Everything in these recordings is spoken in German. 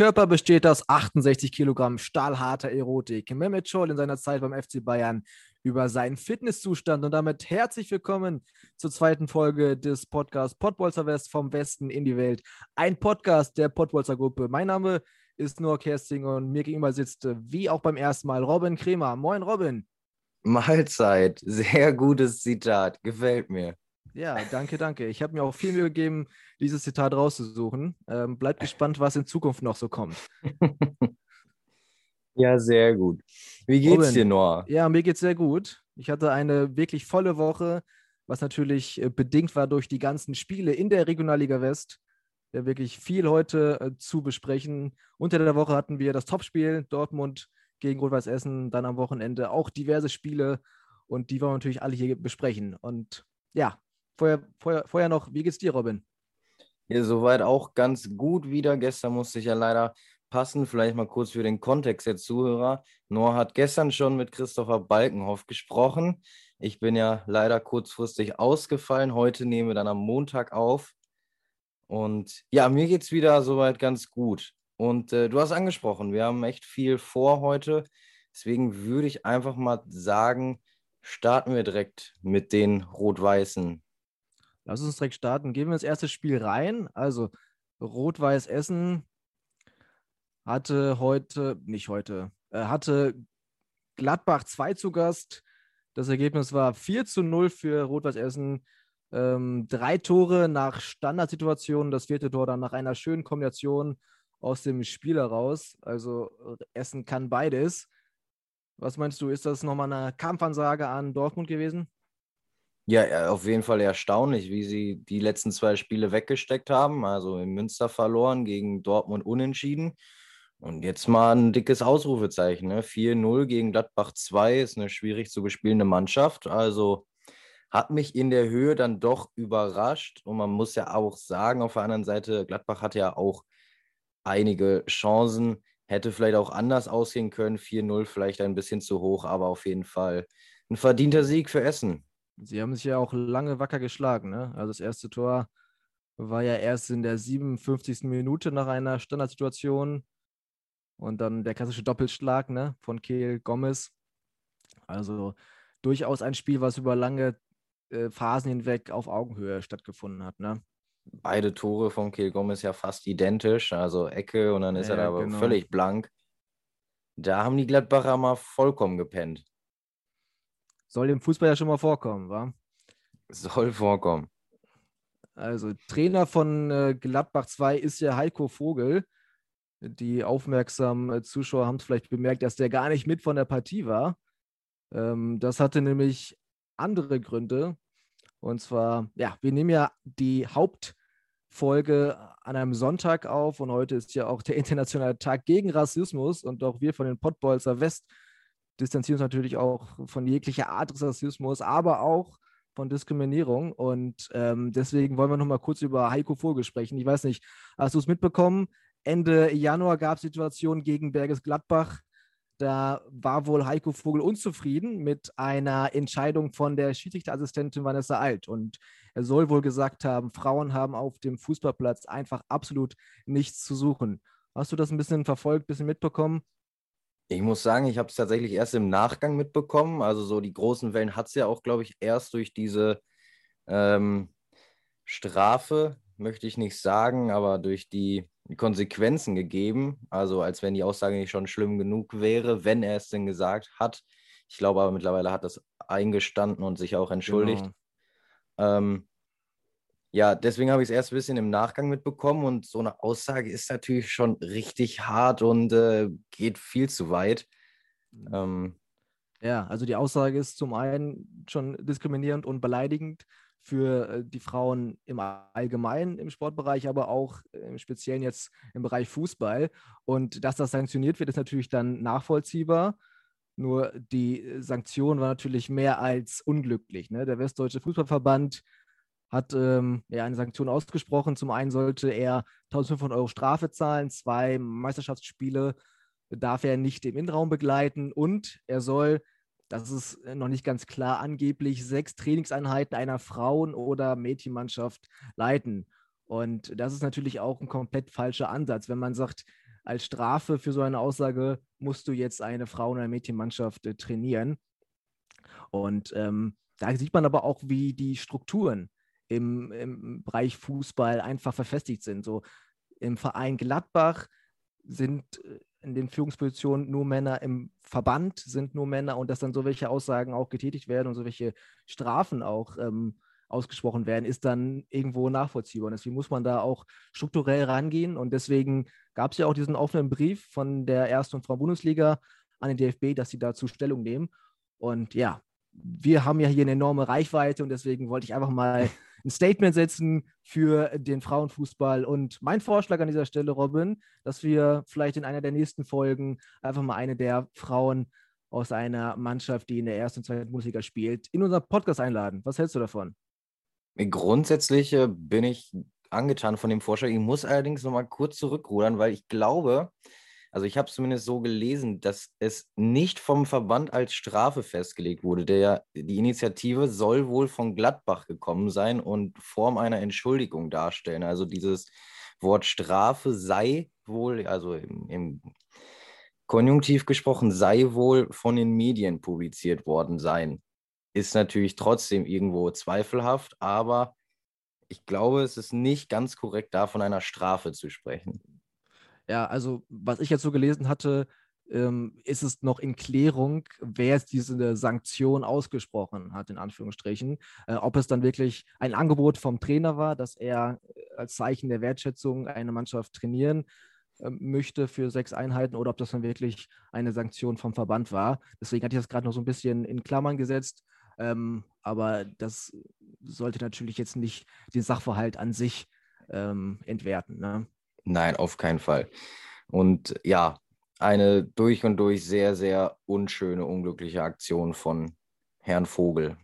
Körper besteht aus 68 Kilogramm stahlharter Erotik. Mehmet Scholl in seiner Zeit beim FC Bayern über seinen Fitnesszustand und damit herzlich willkommen zur zweiten Folge des Podcasts Pottbolzer West vom Westen in die Welt. Ein Podcast der Pottbolzer Gruppe. Mein Name ist Noah Kersting und mir gegenüber sitzt, wie auch beim ersten Mal, Robin Kremer. Moin, Robin. Mahlzeit. Sehr gutes Zitat. Gefällt mir. Ja, danke, danke. Ich habe mir auch viel Mühe gegeben, dieses Zitat rauszusuchen. Ähm, bleibt gespannt, was in Zukunft noch so kommt. ja, sehr gut. Wie geht's Robin, dir, Noah? Ja, mir geht's sehr gut. Ich hatte eine wirklich volle Woche, was natürlich äh, bedingt war durch die ganzen Spiele in der Regionalliga West. Ja, wirklich viel heute äh, zu besprechen. Unter der Woche hatten wir das Topspiel Dortmund gegen Rot-Weiß Essen, dann am Wochenende auch diverse Spiele und die wollen wir natürlich alle hier besprechen. Und ja, Vorher, vorher, vorher noch, wie geht's dir, Robin? Ja, soweit auch ganz gut wieder. Gestern musste ich ja leider passen. Vielleicht mal kurz für den Kontext der Zuhörer. Noah hat gestern schon mit Christopher Balkenhoff gesprochen. Ich bin ja leider kurzfristig ausgefallen. Heute nehmen wir dann am Montag auf. Und ja, mir geht es wieder soweit ganz gut. Und äh, du hast angesprochen, wir haben echt viel vor heute. Deswegen würde ich einfach mal sagen, starten wir direkt mit den Rot-Weißen. Lass uns direkt starten. Gehen wir ins erste Spiel rein. Also Rot-Weiß Essen hatte heute, nicht heute, äh, hatte Gladbach 2 zu Gast. Das Ergebnis war 4 zu 0 für Rot-Weiß Essen. Ähm, drei Tore nach Standardsituationen, das vierte Tor dann nach einer schönen Kombination aus dem Spiel heraus. Also Essen kann beides. Was meinst du, ist das nochmal eine Kampfansage an Dortmund gewesen? Ja, auf jeden Fall erstaunlich, wie sie die letzten zwei Spiele weggesteckt haben. Also in Münster verloren, gegen Dortmund unentschieden. Und jetzt mal ein dickes Ausrufezeichen. Ne? 4-0 gegen Gladbach 2 ist eine schwierig zu bespielende Mannschaft. Also hat mich in der Höhe dann doch überrascht. Und man muss ja auch sagen, auf der anderen Seite, Gladbach hatte ja auch einige Chancen. Hätte vielleicht auch anders aussehen können. 4-0 vielleicht ein bisschen zu hoch, aber auf jeden Fall ein verdienter Sieg für Essen. Sie haben sich ja auch lange wacker geschlagen. Ne? Also das erste Tor war ja erst in der 57. Minute nach einer Standardsituation. Und dann der klassische Doppelschlag ne, von Kehl Gomez. Also durchaus ein Spiel, was über lange äh, Phasen hinweg auf Augenhöhe stattgefunden hat. Ne? Beide Tore von Kehl Gomez ja fast identisch, also Ecke und dann ist ja, er da aber genau. völlig blank. Da haben die Gladbacher mal vollkommen gepennt. Soll im Fußball ja schon mal vorkommen, wa? Soll vorkommen. Also Trainer von äh, Gladbach 2 ist ja Heiko Vogel. Die aufmerksamen äh, Zuschauer haben es vielleicht bemerkt, dass der gar nicht mit von der Partie war. Ähm, das hatte nämlich andere Gründe. Und zwar, ja, wir nehmen ja die Hauptfolge an einem Sonntag auf und heute ist ja auch der internationale Tag gegen Rassismus und auch wir von den Pottbolzer West distanzieren uns natürlich auch von jeglicher Art des Rassismus, aber auch von Diskriminierung. Und ähm, deswegen wollen wir noch mal kurz über Heiko Vogel sprechen. Ich weiß nicht, hast du es mitbekommen? Ende Januar gab es Situationen gegen Berges Gladbach. Da war wohl Heiko Vogel unzufrieden mit einer Entscheidung von der Schiedsrichterassistentin Vanessa Alt. Und er soll wohl gesagt haben, Frauen haben auf dem Fußballplatz einfach absolut nichts zu suchen. Hast du das ein bisschen verfolgt, ein bisschen mitbekommen? Ich muss sagen, ich habe es tatsächlich erst im Nachgang mitbekommen. Also so die großen Wellen hat es ja auch, glaube ich, erst durch diese ähm, Strafe, möchte ich nicht sagen, aber durch die Konsequenzen gegeben. Also als wenn die Aussage nicht schon schlimm genug wäre, wenn er es denn gesagt hat. Ich glaube aber mittlerweile hat das eingestanden und sich auch entschuldigt. Genau. Ähm, ja, deswegen habe ich es erst ein bisschen im Nachgang mitbekommen und so eine Aussage ist natürlich schon richtig hart und äh, geht viel zu weit. Mhm. Ähm, Ja, also die Aussage ist zum einen schon diskriminierend und beleidigend für äh, die Frauen im Allgemeinen im Sportbereich, aber auch im Speziellen jetzt im Bereich Fußball. Und dass das sanktioniert wird, ist natürlich dann nachvollziehbar. Nur die Sanktion war natürlich mehr als unglücklich. Ne? Der Westdeutsche Fußballverband hat ähm, ja, eine Sanktion ausgesprochen. Zum einen sollte er 1500 Euro Strafe zahlen, zwei Meisterschaftsspiele darf er nicht im Innenraum begleiten und er soll, das ist noch nicht ganz klar, angeblich sechs Trainingseinheiten einer Frauen- oder Mädchenmannschaft leiten. Und das ist natürlich auch ein komplett falscher Ansatz, wenn man sagt, als Strafe für so eine Aussage musst du jetzt eine Frauen- oder Mädchenmannschaft äh, trainieren. Und ähm, da sieht man aber auch, wie die Strukturen im, im Bereich Fußball einfach verfestigt sind. So im Verein Gladbach sind äh, in den Führungspositionen nur Männer, im Verband sind nur Männer und dass dann so welche Aussagen auch getätigt werden und so welche Strafen auch ähm, ausgesprochen werden, ist dann irgendwo nachvollziehbar. Und deswegen muss man da auch strukturell rangehen. Und deswegen gab es ja auch diesen offenen Brief von der Ersten und Frau Bundesliga an den DFB, dass sie dazu Stellung nehmen. Und ja, wir haben ja hier eine enorme Reichweite und deswegen wollte ich einfach mal ein Statement setzen für den Frauenfußball. Und mein Vorschlag an dieser Stelle, Robin, dass wir vielleicht in einer der nächsten Folgen einfach mal eine der Frauen aus einer Mannschaft, die in der ersten und zweiten Bundesliga spielt, in unseren Podcast einladen. Was hältst du davon? Grundsätzlich äh, bin ich angetan von dem Vorschlag. Ich muss allerdings noch mal kurz zurückrudern, weil ich glaube, also ich habe zumindest so gelesen, dass es nicht vom Verband als Strafe festgelegt wurde. Der, die Initiative soll wohl von Gladbach gekommen sein und Form einer Entschuldigung darstellen. Also dieses Wort Strafe sei wohl, also im, im Konjunktiv gesprochen, sei wohl von den Medien publiziert worden sein. Ist natürlich trotzdem irgendwo zweifelhaft, aber ich glaube, es ist nicht ganz korrekt, da von einer Strafe zu sprechen. Ja, also was ich jetzt so gelesen hatte, ähm, ist es noch in Klärung, wer jetzt diese Sanktion ausgesprochen hat, in Anführungsstrichen. Äh, ob es dann wirklich ein Angebot vom Trainer war, dass er äh, als Zeichen der Wertschätzung eine Mannschaft trainieren äh, möchte für sechs Einheiten oder ob das dann wirklich eine Sanktion vom Verband war. Deswegen hatte ich das gerade noch so ein bisschen in Klammern gesetzt. Ähm, aber das sollte natürlich jetzt nicht den Sachverhalt an sich ähm, entwerten. Ne? Nein, auf keinen Fall. Und ja, eine durch und durch sehr, sehr unschöne, unglückliche Aktion von Herrn Vogel.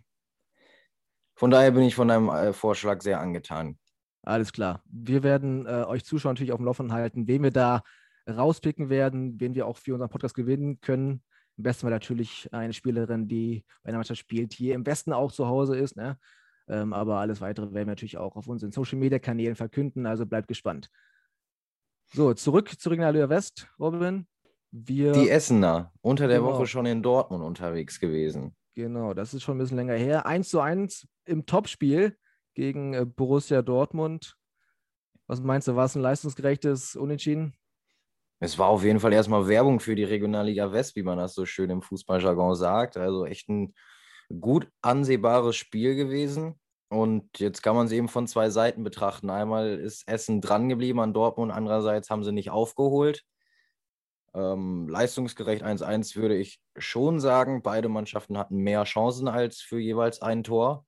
Von daher bin ich von deinem äh, Vorschlag sehr angetan. Alles klar. Wir werden äh, euch Zuschauer natürlich auf dem Laufenden halten, wen wir da rauspicken werden, wen wir auch für unseren Podcast gewinnen können. Am besten war natürlich eine Spielerin, die bei einer Mannschaft spielt, hier im Westen auch zu Hause ist. Ne? Ähm, aber alles weitere werden wir natürlich auch auf unseren Social Media Kanälen verkünden. Also bleibt gespannt. So, zurück zu Regionalliga West, Robin. Wir, die Essener, unter der genau. Woche schon in Dortmund unterwegs gewesen. Genau, das ist schon ein bisschen länger her. 1 zu 1 im Topspiel gegen äh, Borussia Dortmund. Was meinst du, war es ein leistungsgerechtes Unentschieden? Es war auf jeden Fall erstmal Werbung für die Regionalliga West, wie man das so schön im Fußballjargon sagt. Also echt ein gut ansehbares Spiel gewesen. Und jetzt kann man es eben von zwei Seiten betrachten. Einmal ist Essen dran geblieben an Dortmund, andererseits haben sie nicht aufgeholt. Ähm, leistungsgerecht 1-1 würde ich schon sagen. Beide Mannschaften hatten mehr Chancen als für jeweils ein Tor.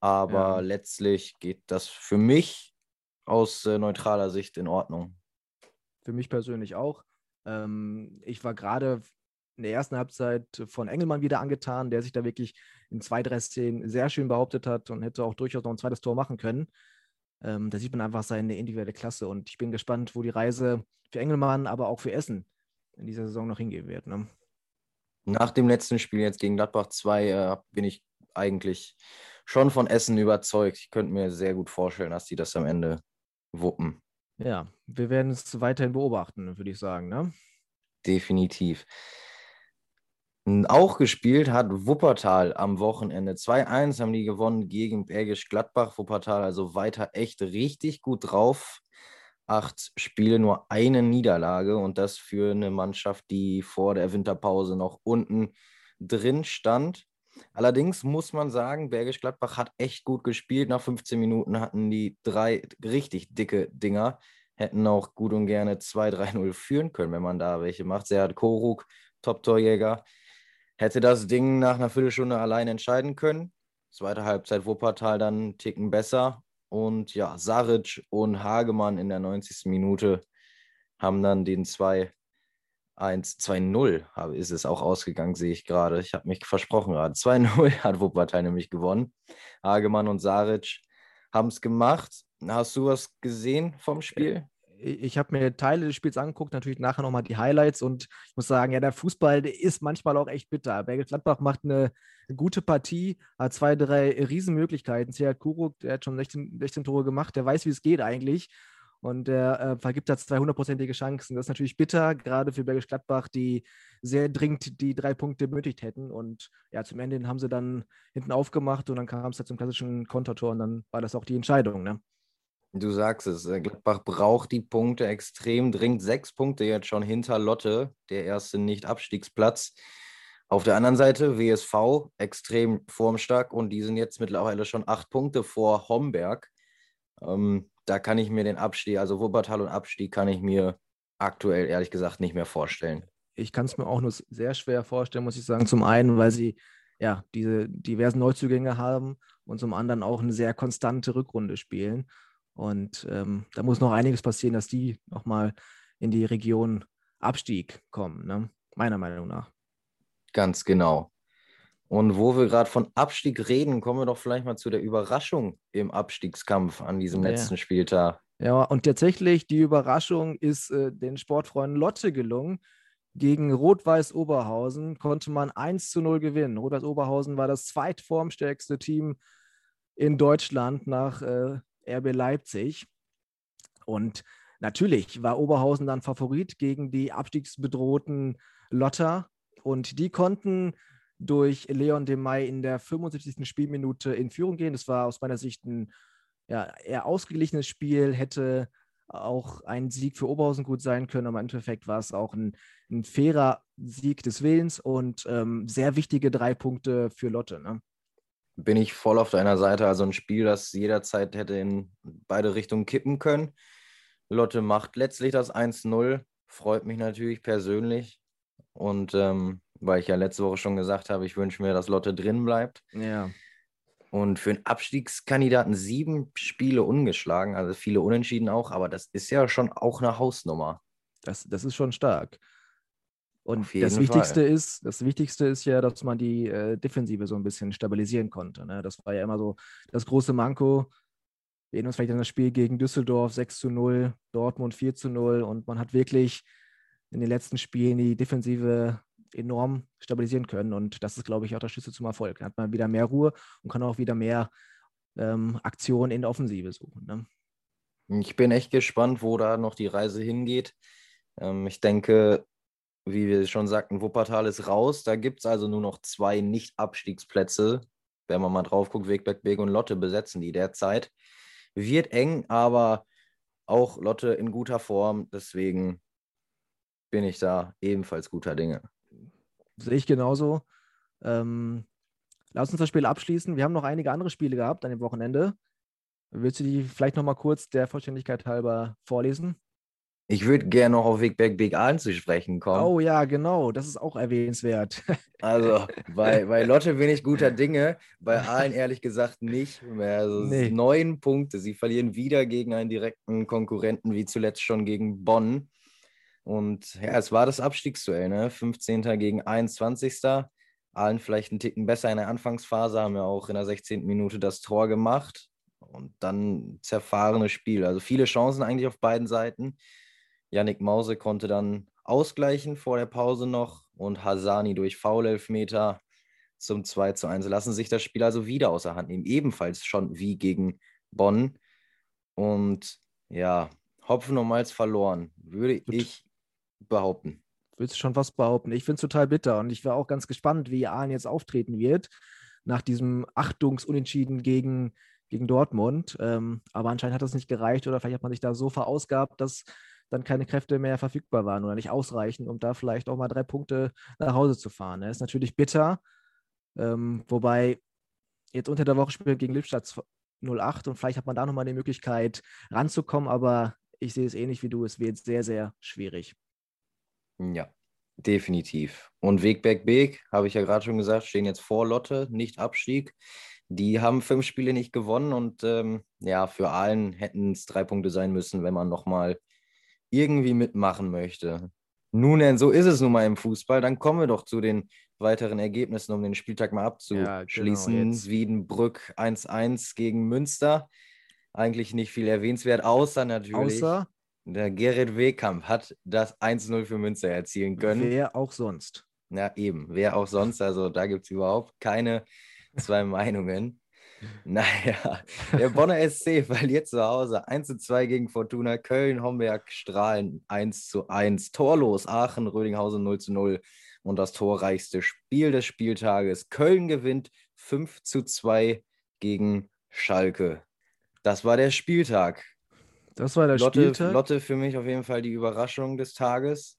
Aber ja. letztlich geht das für mich aus äh, neutraler Sicht in Ordnung. Für mich persönlich auch. Ähm, ich war gerade in der ersten Halbzeit von Engelmann wieder angetan, der sich da wirklich in zwei, drei Szenen sehr schön behauptet hat und hätte auch durchaus noch ein zweites Tor machen können. Ähm, da sieht man einfach seine individuelle Klasse und ich bin gespannt, wo die Reise für Engelmann, aber auch für Essen in dieser Saison noch hingehen wird. Ne? Nach dem letzten Spiel jetzt gegen Gladbach 2 äh, bin ich eigentlich schon von Essen überzeugt. Ich könnte mir sehr gut vorstellen, dass die das am Ende wuppen. Ja, wir werden es weiterhin beobachten, würde ich sagen. Ne? Definitiv. Auch gespielt hat Wuppertal am Wochenende. 2-1 haben die gewonnen gegen Bergisch Gladbach. Wuppertal also weiter echt richtig gut drauf. Acht Spiele, nur eine Niederlage und das für eine Mannschaft, die vor der Winterpause noch unten drin stand. Allerdings muss man sagen, Bergisch Gladbach hat echt gut gespielt. Nach 15 Minuten hatten die drei richtig dicke Dinger. Hätten auch gut und gerne 2-3-0 führen können, wenn man da welche macht. Serhat Koruk, Top-Torjäger hätte das Ding nach einer Viertelstunde allein entscheiden können. Zweite Halbzeit Wuppertal dann einen Ticken besser. Und ja, Saric und Hagemann in der 90. Minute haben dann den 2 1, 2-0 ist es auch ausgegangen, sehe ich gerade. Ich habe mich versprochen gerade. 2-0 hat Wuppertal nämlich gewonnen. Hagemann und Saric haben es gemacht. Hast du was gesehen vom Spiel? Ich habe mir Teile des Spiels angeguckt, natürlich nachher nochmal die Highlights und ich muss sagen, ja, der Fußball der ist manchmal auch echt bitter. Bergel Gladbach macht eine gute Partie, hat zwei, drei Riesenmöglichkeiten. Seat Kuruk, der hat schon 16, 16 Tore gemacht, der weiß, wie es geht eigentlich und der äh, vergibt da zwei hundertprozentige Chancen. Das ist natürlich bitter, gerade für Bergisch Gladbach, die sehr dringend die drei Punkte benötigt hätten. Und ja, zum Ende haben sie dann hinten aufgemacht und dann kam es halt zum klassischen Kontertor und dann war das auch die Entscheidung. Ne? Du sagst es, äh, Gladbach braucht die Punkte extrem dringend. Sechs Punkte jetzt schon hinter Lotte, der erste Nicht-Abstiegsplatz. Auf der anderen Seite WSV extrem formstark und die sind jetzt mittlerweile schon acht Punkte vor Homberg. Ähm, da kann ich mir den Abstieg, also Wuppertal und Abstieg, kann ich mir aktuell ehrlich gesagt nicht mehr vorstellen. Ich kann es mir auch nur sehr schwer vorstellen, muss ich sagen. Zum einen, weil sie ja diese diversen Neuzugänge haben und zum anderen auch eine sehr konstante Rückrunde spielen. Und ähm, da muss noch einiges passieren, dass die nochmal in die Region Abstieg kommen, ne? meiner Meinung nach. Ganz genau. Und wo wir gerade von Abstieg reden, kommen wir doch vielleicht mal zu der Überraschung im Abstiegskampf an diesem ja. letzten Spieltag. Ja, und tatsächlich, die Überraschung ist äh, den Sportfreunden Lotte gelungen. Gegen Rot-Weiß Oberhausen konnte man 1 zu 0 gewinnen. Rot-Weiß Oberhausen war das zweitformstärkste Team in Deutschland nach äh, RB Leipzig. Und natürlich war Oberhausen dann Favorit gegen die abstiegsbedrohten Lotter. Und die konnten durch Leon de May in der 75. Spielminute in Führung gehen. Das war aus meiner Sicht ein ja, eher ausgeglichenes Spiel, hätte auch ein Sieg für Oberhausen gut sein können, aber im Endeffekt war es auch ein, ein fairer Sieg des Willens und ähm, sehr wichtige drei Punkte für Lotte. Ne? Bin ich voll auf deiner Seite. Also ein Spiel, das jederzeit hätte in beide Richtungen kippen können. Lotte macht letztlich das 1-0. Freut mich natürlich persönlich. Und ähm, weil ich ja letzte Woche schon gesagt habe, ich wünsche mir, dass Lotte drin bleibt. Ja. Und für einen Abstiegskandidaten sieben Spiele ungeschlagen, also viele Unentschieden auch, aber das ist ja schon auch eine Hausnummer. Das, das ist schon stark. Und das Wichtigste Fall. ist, das Wichtigste ist ja, dass man die äh, Defensive so ein bisschen stabilisieren konnte. Ne? Das war ja immer so das große Manko. Wir erinnern uns vielleicht an das Spiel gegen Düsseldorf 6 zu 0, Dortmund 4 zu 0 und man hat wirklich in den letzten Spielen die Defensive enorm stabilisieren können. Und das ist, glaube ich, auch der Schlüssel zum Erfolg. Dann hat man wieder mehr Ruhe und kann auch wieder mehr ähm, Aktionen in der Offensive suchen. Ne? Ich bin echt gespannt, wo da noch die Reise hingeht. Ähm, ich denke, wie wir schon sagten, Wuppertal ist raus. Da gibt es also nur noch zwei Nicht-Abstiegsplätze. Wenn man mal drauf guckt, Wegberg, Beg und Lotte besetzen die derzeit. Wird eng, aber auch Lotte in guter Form. Deswegen bin ich da ebenfalls guter Dinge. Sehe ich genauso. Ähm, lass uns das Spiel abschließen. Wir haben noch einige andere Spiele gehabt an dem Wochenende. Willst du die vielleicht noch mal kurz der Vollständigkeit halber vorlesen? Ich würde gerne noch auf Wegberg Big Aalen zu sprechen kommen. Oh ja, genau, das ist auch erwähnenswert. Also bei, bei Lotte ich guter Dinge, bei Aalen ehrlich gesagt nicht mehr. Also nee. neun Punkte. Sie verlieren wieder gegen einen direkten Konkurrenten, wie zuletzt schon gegen Bonn. Und ja, es war das Abstiegsduell, ne? 15. gegen 21. Allen vielleicht einen Ticken besser in der Anfangsphase, haben ja auch in der 16. Minute das Tor gemacht und dann zerfahrenes Spiel. Also viele Chancen eigentlich auf beiden Seiten. Yannick Mause konnte dann ausgleichen vor der Pause noch und Hasani durch Foulelfmeter zum 2 zu 1 lassen sich das Spiel also wieder außer Hand nehmen. Ebenfalls schon wie gegen Bonn. Und ja, Hopfen und Malz verloren, würde ich behaupten. Willst du schon was behaupten? Ich finde es total bitter und ich wäre auch ganz gespannt, wie Ahlen jetzt auftreten wird nach diesem Achtungsunentschieden gegen, gegen Dortmund. Ähm, aber anscheinend hat das nicht gereicht oder vielleicht hat man sich da so verausgabt, dass dann keine Kräfte mehr verfügbar waren oder nicht ausreichen, um da vielleicht auch mal drei Punkte nach Hause zu fahren. Das ne? ist natürlich bitter. Ähm, wobei jetzt unter der Woche spielt gegen Lippstadt 08 und vielleicht hat man da nochmal die Möglichkeit ranzukommen, aber ich sehe es ähnlich wie du, es wird sehr, sehr schwierig. Ja, Definitiv. Und Wegberg Beek, habe ich ja gerade schon gesagt, stehen jetzt vor Lotte, nicht Abstieg. Die haben fünf Spiele nicht gewonnen und ähm, ja, für allen hätten es drei Punkte sein müssen, wenn man nochmal irgendwie mitmachen möchte. Nun, so ist es nun mal im Fußball. Dann kommen wir doch zu den weiteren Ergebnissen, um den Spieltag mal abzuschließen. Ja, genau, Wiedenbrück 1-1 gegen Münster. Eigentlich nicht viel erwähnenswert, außer natürlich. Außer der Gerrit Wehkamp hat das 1-0 für Münster erzielen können. Wer auch sonst. Ja, eben. Wer auch sonst. Also da gibt es überhaupt keine zwei Meinungen. Naja, der Bonner SC verliert zu Hause 1 zu 2 gegen Fortuna Köln, Homberg, Strahlen 1 zu 1, torlos Aachen, Rödinghausen 0 zu 0 und das torreichste Spiel des Spieltages. Köln gewinnt 5 zu 2 gegen Schalke. Das war der Spieltag. Das war der Lotte, Spieltag. Lotte für mich auf jeden Fall die Überraschung des Tages.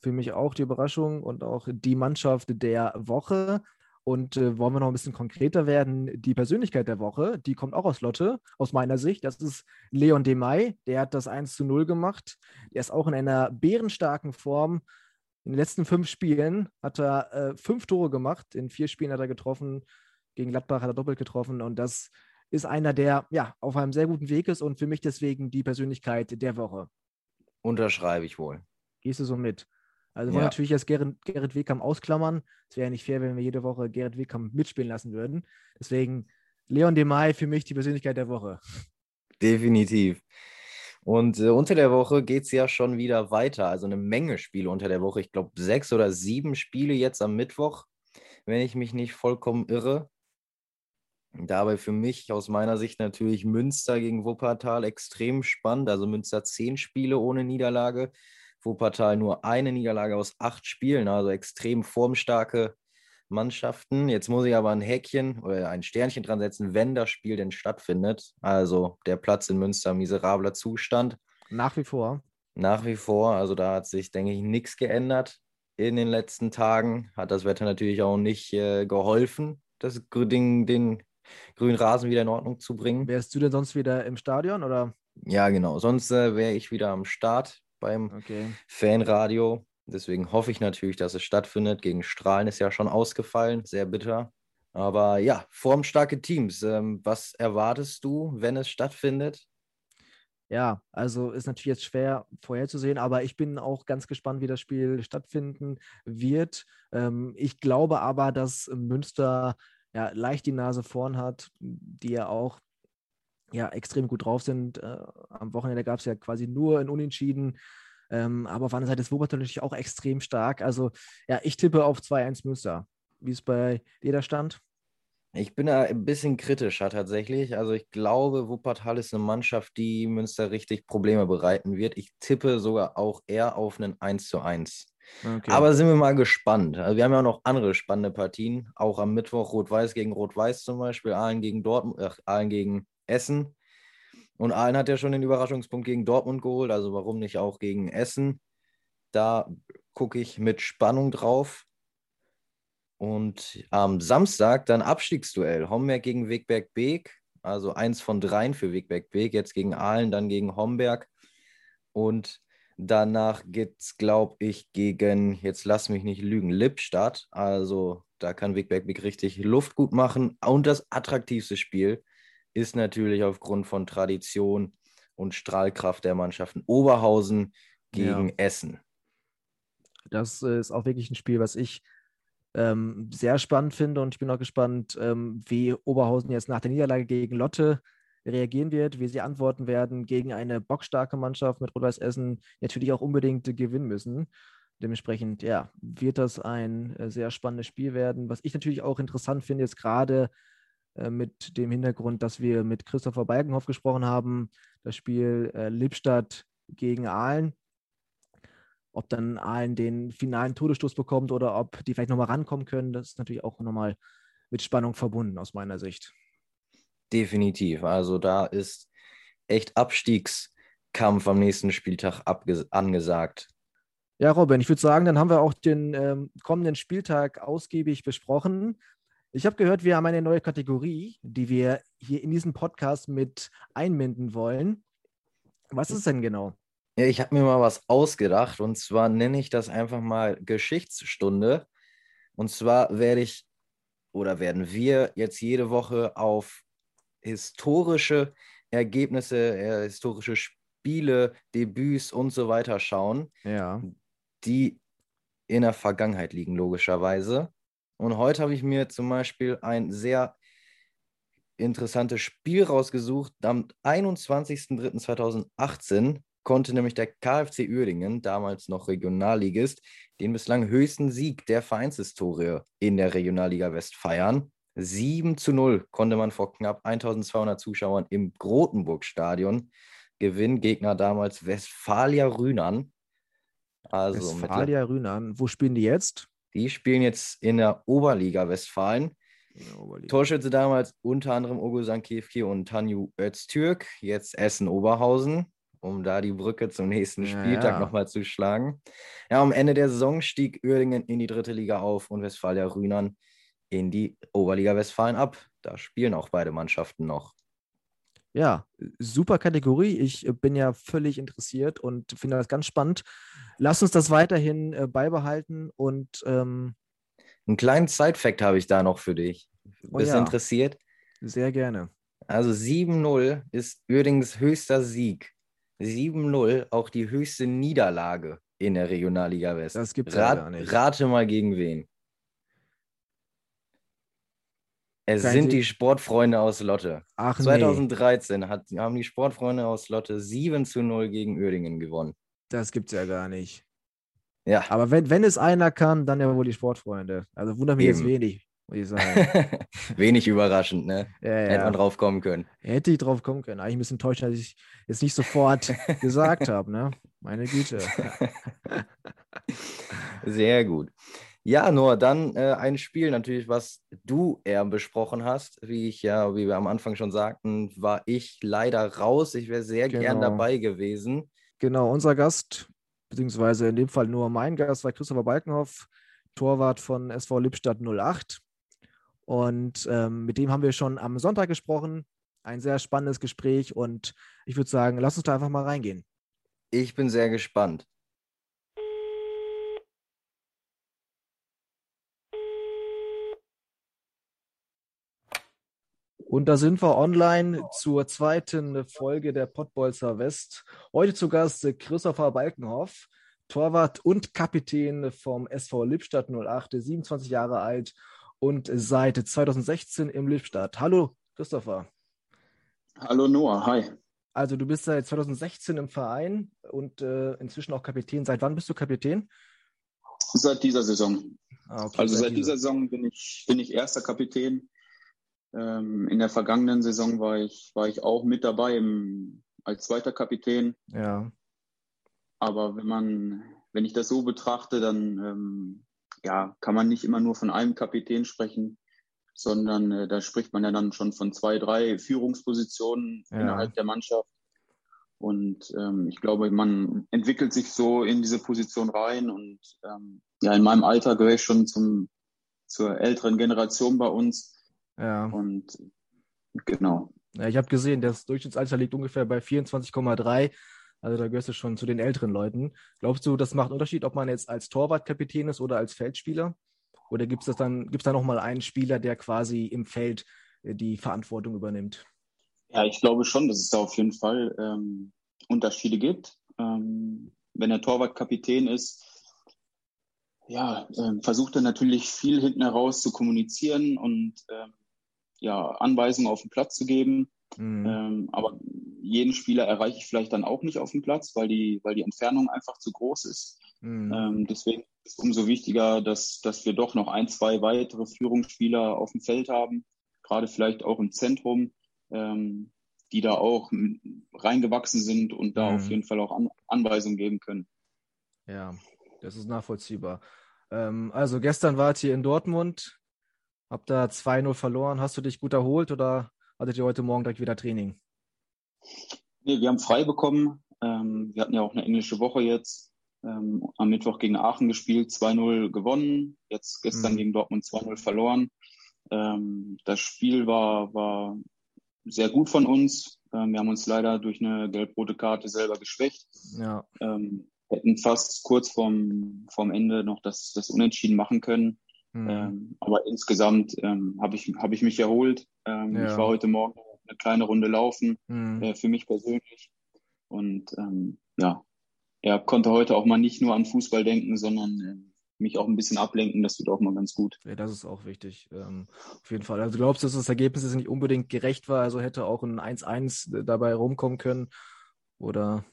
Für mich auch die Überraschung und auch die Mannschaft der Woche. Und äh, wollen wir noch ein bisschen konkreter werden? Die Persönlichkeit der Woche, die kommt auch aus Lotte, aus meiner Sicht. Das ist Leon Demay. Der hat das 1 zu 0 gemacht. Der ist auch in einer bärenstarken Form. In den letzten fünf Spielen hat er äh, fünf Tore gemacht. In vier Spielen hat er getroffen. Gegen Gladbach hat er doppelt getroffen. Und das ist einer, der ja auf einem sehr guten Weg ist und für mich deswegen die Persönlichkeit der Woche. Unterschreibe ich wohl. Gehst du so mit? Also ja. wollen natürlich jetzt Gerrit, Gerrit Wegkamp ausklammern. Es wäre ja nicht fair, wenn wir jede Woche Gerrit Wegkamp mitspielen lassen würden. Deswegen Leon Demay für mich die Persönlichkeit der Woche. Definitiv. Und äh, unter der Woche geht es ja schon wieder weiter. Also eine Menge Spiele unter der Woche. Ich glaube, sechs oder sieben Spiele jetzt am Mittwoch, wenn ich mich nicht vollkommen irre. Dabei für mich aus meiner Sicht natürlich Münster gegen Wuppertal extrem spannend. Also Münster zehn Spiele ohne Niederlage, Wuppertal nur eine Niederlage aus acht Spielen, also extrem formstarke Mannschaften. Jetzt muss ich aber ein Häkchen oder ein Sternchen dran setzen, wenn das Spiel denn stattfindet. Also der Platz in Münster, miserabler Zustand. Nach wie vor. Nach wie vor. Also da hat sich, denke ich, nichts geändert in den letzten Tagen. Hat das Wetter natürlich auch nicht äh, geholfen, das Ding, den grünen Rasen wieder in Ordnung zu bringen. Wärst du denn sonst wieder im Stadion oder? Ja, genau. Sonst äh, wäre ich wieder am Start beim okay. Fanradio. Deswegen hoffe ich natürlich, dass es stattfindet. Gegen Strahlen ist ja schon ausgefallen, sehr bitter. Aber ja, formstarke Teams. Ähm, was erwartest du, wenn es stattfindet? Ja, also ist natürlich jetzt schwer vorherzusehen, aber ich bin auch ganz gespannt, wie das Spiel stattfinden wird. Ähm, ich glaube aber, dass Münster ja, leicht die Nase vorn hat, die ja auch ja, extrem gut drauf sind. Äh, am Wochenende gab es ja quasi nur ein Unentschieden. Ähm, aber auf der anderen Seite ist Wuppertal natürlich auch extrem stark. Also ja, ich tippe auf 2-1 Münster. Wie ist bei dir der Stand? Ich bin da ein bisschen kritischer tatsächlich. Also ich glaube, Wuppertal ist eine Mannschaft, die Münster richtig Probleme bereiten wird. Ich tippe sogar auch eher auf einen 1 zu 1. Okay. Aber sind wir mal gespannt. Also wir haben ja auch noch andere spannende Partien. Auch am Mittwoch Rot-Weiß gegen Rot-Weiß zum Beispiel, Aalen gegen Dortmund, äh, Aalen gegen Essen. Und Aalen hat ja schon den Überraschungspunkt gegen Dortmund geholt, also warum nicht auch gegen Essen? Da gucke ich mit Spannung drauf. Und am Samstag dann Abstiegsduell. Homberg gegen Wegberg Beek. Also eins von dreien für Wegberg Beek. Jetzt gegen Aalen, dann gegen Homberg. Und Danach geht es, glaube ich, gegen, jetzt lass mich nicht lügen, Lippstadt. Also da kann Wigberg richtig Luft gut machen. Und das attraktivste Spiel ist natürlich aufgrund von Tradition und Strahlkraft der Mannschaften Oberhausen gegen ja. Essen. Das ist auch wirklich ein Spiel, was ich ähm, sehr spannend finde und ich bin auch gespannt, ähm, wie Oberhausen jetzt nach der Niederlage gegen Lotte reagieren wird, wie sie antworten werden gegen eine bockstarke Mannschaft mit Rot-Weiß Essen natürlich auch unbedingt gewinnen müssen. Dementsprechend, ja, wird das ein äh, sehr spannendes Spiel werden. Was ich natürlich auch interessant finde, jetzt gerade äh, mit dem Hintergrund, dass wir mit Christopher Balkenhoff gesprochen haben, das Spiel äh, Lippstadt gegen Aalen. Ob dann Aalen den finalen Todesstoß bekommt oder ob die vielleicht nochmal rankommen können, das ist natürlich auch nochmal mit Spannung verbunden aus meiner Sicht. Definitiv. Also da ist echt Abstiegskampf am nächsten Spieltag angesagt. Ja, Robin, ich würde sagen, dann haben wir auch den ähm, kommenden Spieltag ausgiebig besprochen. Ich habe gehört, wir haben eine neue Kategorie, die wir hier in diesem Podcast mit einbinden wollen. Was ist denn genau? Ja, ich habe mir mal was ausgedacht und zwar nenne ich das einfach mal Geschichtsstunde. Und zwar werde ich oder werden wir jetzt jede Woche auf historische Ergebnisse, äh, historische Spiele, Debüts und so weiter schauen, Ja. die in der Vergangenheit liegen, logischerweise. Und heute habe ich mir zum Beispiel ein sehr interessantes Spiel rausgesucht. Am 21.03.2018 konnte nämlich der KfC Uerdingen, damals noch Regionalligist, den bislang höchsten Sieg der Vereinshistorie in der Regionalliga West feiern. 7 zu 0 konnte man vor knapp 1200 Zuschauern im Grotenburg-Stadion gewinnen. Gegner damals Westfalia Rühnern. Also Westfalia Rühnern. Wo spielen die jetzt? Die spielen jetzt in der Oberliga Westfalen. Der Oberliga. Torschütze damals unter anderem Oguzhan Kefki und Tanju Öztürk, jetzt Essen-Oberhausen, um da die Brücke zum nächsten Ja, Spieltag ja. nochmal zu schlagen. Ja, am Ende der Saison stieg Uerdingen in die dritte Liga auf und Westfalia Rühnern in die Oberliga Westfalen ab. Da spielen auch beide Mannschaften noch. Ja, super Kategorie. Ich äh, bin ja völlig interessiert und finde das ganz spannend. Lass uns das weiterhin äh, beibehalten und ähm, Einen kleinen Side-Fact habe ich da noch für dich. Oh Bist du ja. interessiert? sehr gerne. Also 7-0 ist Uerdingens höchster Sieg. 7-0 auch die höchste Niederlage in der Regionalliga West. Das gibt's ja Rat, gar nicht. Rate mal gegen wen. Es Kein sind die Sportfreunde aus Lotte. Ach nee, 2013 hat, haben die Sportfreunde aus Lotte 7 zu 0 gegen Uerdingen gewonnen. das gibt's ja gar nicht. Ja, Aber wenn, wenn es einer kann, dann ja wohl die Sportfreunde. Also wundert mich jetzt Eben. wenig, muss ich sagen. wenig überraschend, ne? Ja, Hätte ja. man drauf kommen können. Hätte ich drauf kommen können. Eigentlich ein bisschen enttäuscht, dass ich es nicht sofort gesagt habe, ne? Meine Güte. Sehr gut. Ja, Noah, dann äh, ein Spiel natürlich, was du eher besprochen hast. Wie ich ja, wie wir am Anfang schon sagten, war ich leider raus. Ich wäre sehr gern Genau. dabei gewesen. Genau, unser Gast, beziehungsweise in dem Fall nur mein Gast, war Christopher Balkenhoff, Torwart von SV Lippstadt 08. Und ähm, mit dem haben wir schon am Sonntag gesprochen. Ein sehr spannendes Gespräch und ich würde sagen, lass uns da einfach mal reingehen. Ich bin sehr gespannt. Und da sind wir online zur zweiten Folge der Pottbolzer West. Heute zu Gast Christopher Balkenhoff, Torwart und Kapitän vom SV Lippstadt 08, 27 Jahre alt und seit 2016 im Lippstadt. Hallo Christopher. Hallo Noah, hi. Also du bist seit 2016 im Verein und äh, inzwischen auch Kapitän. Seit wann bist du Kapitän? Seit dieser Saison. Ah, okay, Also seit dieser- dieser Saison bin ich, bin ich erster Kapitän. Ähm, in der vergangenen Saison war ich, war ich auch mit dabei im, als zweiter Kapitän. Ja, Aber wenn man, wenn ich das so betrachte, dann ähm, ja, kann man nicht immer nur von einem Kapitän sprechen, sondern äh, da spricht man ja dann schon von zwei, drei Führungspositionen Ja. innerhalb der Mannschaft. Und ähm, ich glaube, man entwickelt sich so in diese Position rein. Und ähm, ja, in meinem Alter gehöre ich schon zum, zur älteren Generation bei uns. Ja. Und genau. Ja, ich habe gesehen, das Durchschnittsalter liegt ungefähr bei 24,3. Also da gehörst du schon zu den älteren Leuten. Glaubst du, das macht einen Unterschied, ob man jetzt als Torwart Kapitän ist oder als Feldspieler? Oder gibt es dann, gibt's da nochmal einen Spieler, der quasi im Feld äh, die Verantwortung übernimmt? Ja, ich glaube schon, dass es da auf jeden Fall ähm, Unterschiede gibt. Ähm, wenn der Torwart Kapitän ist, ja, ähm, versucht er natürlich viel hinten heraus zu kommunizieren und ähm, ja, Anweisungen auf den Platz zu geben. Mhm. Ähm, aber jeden Spieler erreiche ich vielleicht dann auch nicht auf dem Platz, weil die, weil die Entfernung einfach zu groß ist. Mhm. Ähm, deswegen ist es umso wichtiger, dass, dass wir doch noch ein, zwei weitere Führungsspieler auf dem Feld haben, gerade vielleicht auch im Zentrum, ähm, die da auch reingewachsen sind und da Mhm. auf jeden Fall auch An Anweisungen geben können. Ja, das ist nachvollziehbar. Ähm, also gestern wart ihr in Dortmund, habt da 2-0 verloren. Hast du dich gut erholt oder hattet ihr heute Morgen direkt wieder Training? Nee, wir haben frei bekommen. Ähm, wir hatten ja auch eine englische Woche jetzt. Ähm, am Mittwoch gegen Aachen gespielt, 2-0 gewonnen. Jetzt gestern Mhm. gegen Dortmund 2-0 verloren. Ähm, das Spiel war, war sehr gut von uns. Ähm, wir haben uns leider durch eine gelb-rote Karte selber geschwächt. Ja. Ähm, hätten fast kurz vorm, vorm Ende noch das, das Unentschieden machen können. Mhm. Ähm, aber insgesamt ähm, habe ich, hab ich mich erholt. Ähm, Ja. Ich war heute Morgen eine kleine Runde laufen, Mhm. äh, für mich persönlich. Und ähm, ja, er konnte heute auch mal nicht nur an Fußball denken, sondern ähm, mich auch ein bisschen ablenken. Das tut auch mal ganz gut. Ja, das ist auch wichtig. Ähm, auf jeden Fall. Also du glaubst, dass das Ergebnis jetzt nicht unbedingt gerecht war, also hätte auch ein 1-1 dabei rumkommen können? Oder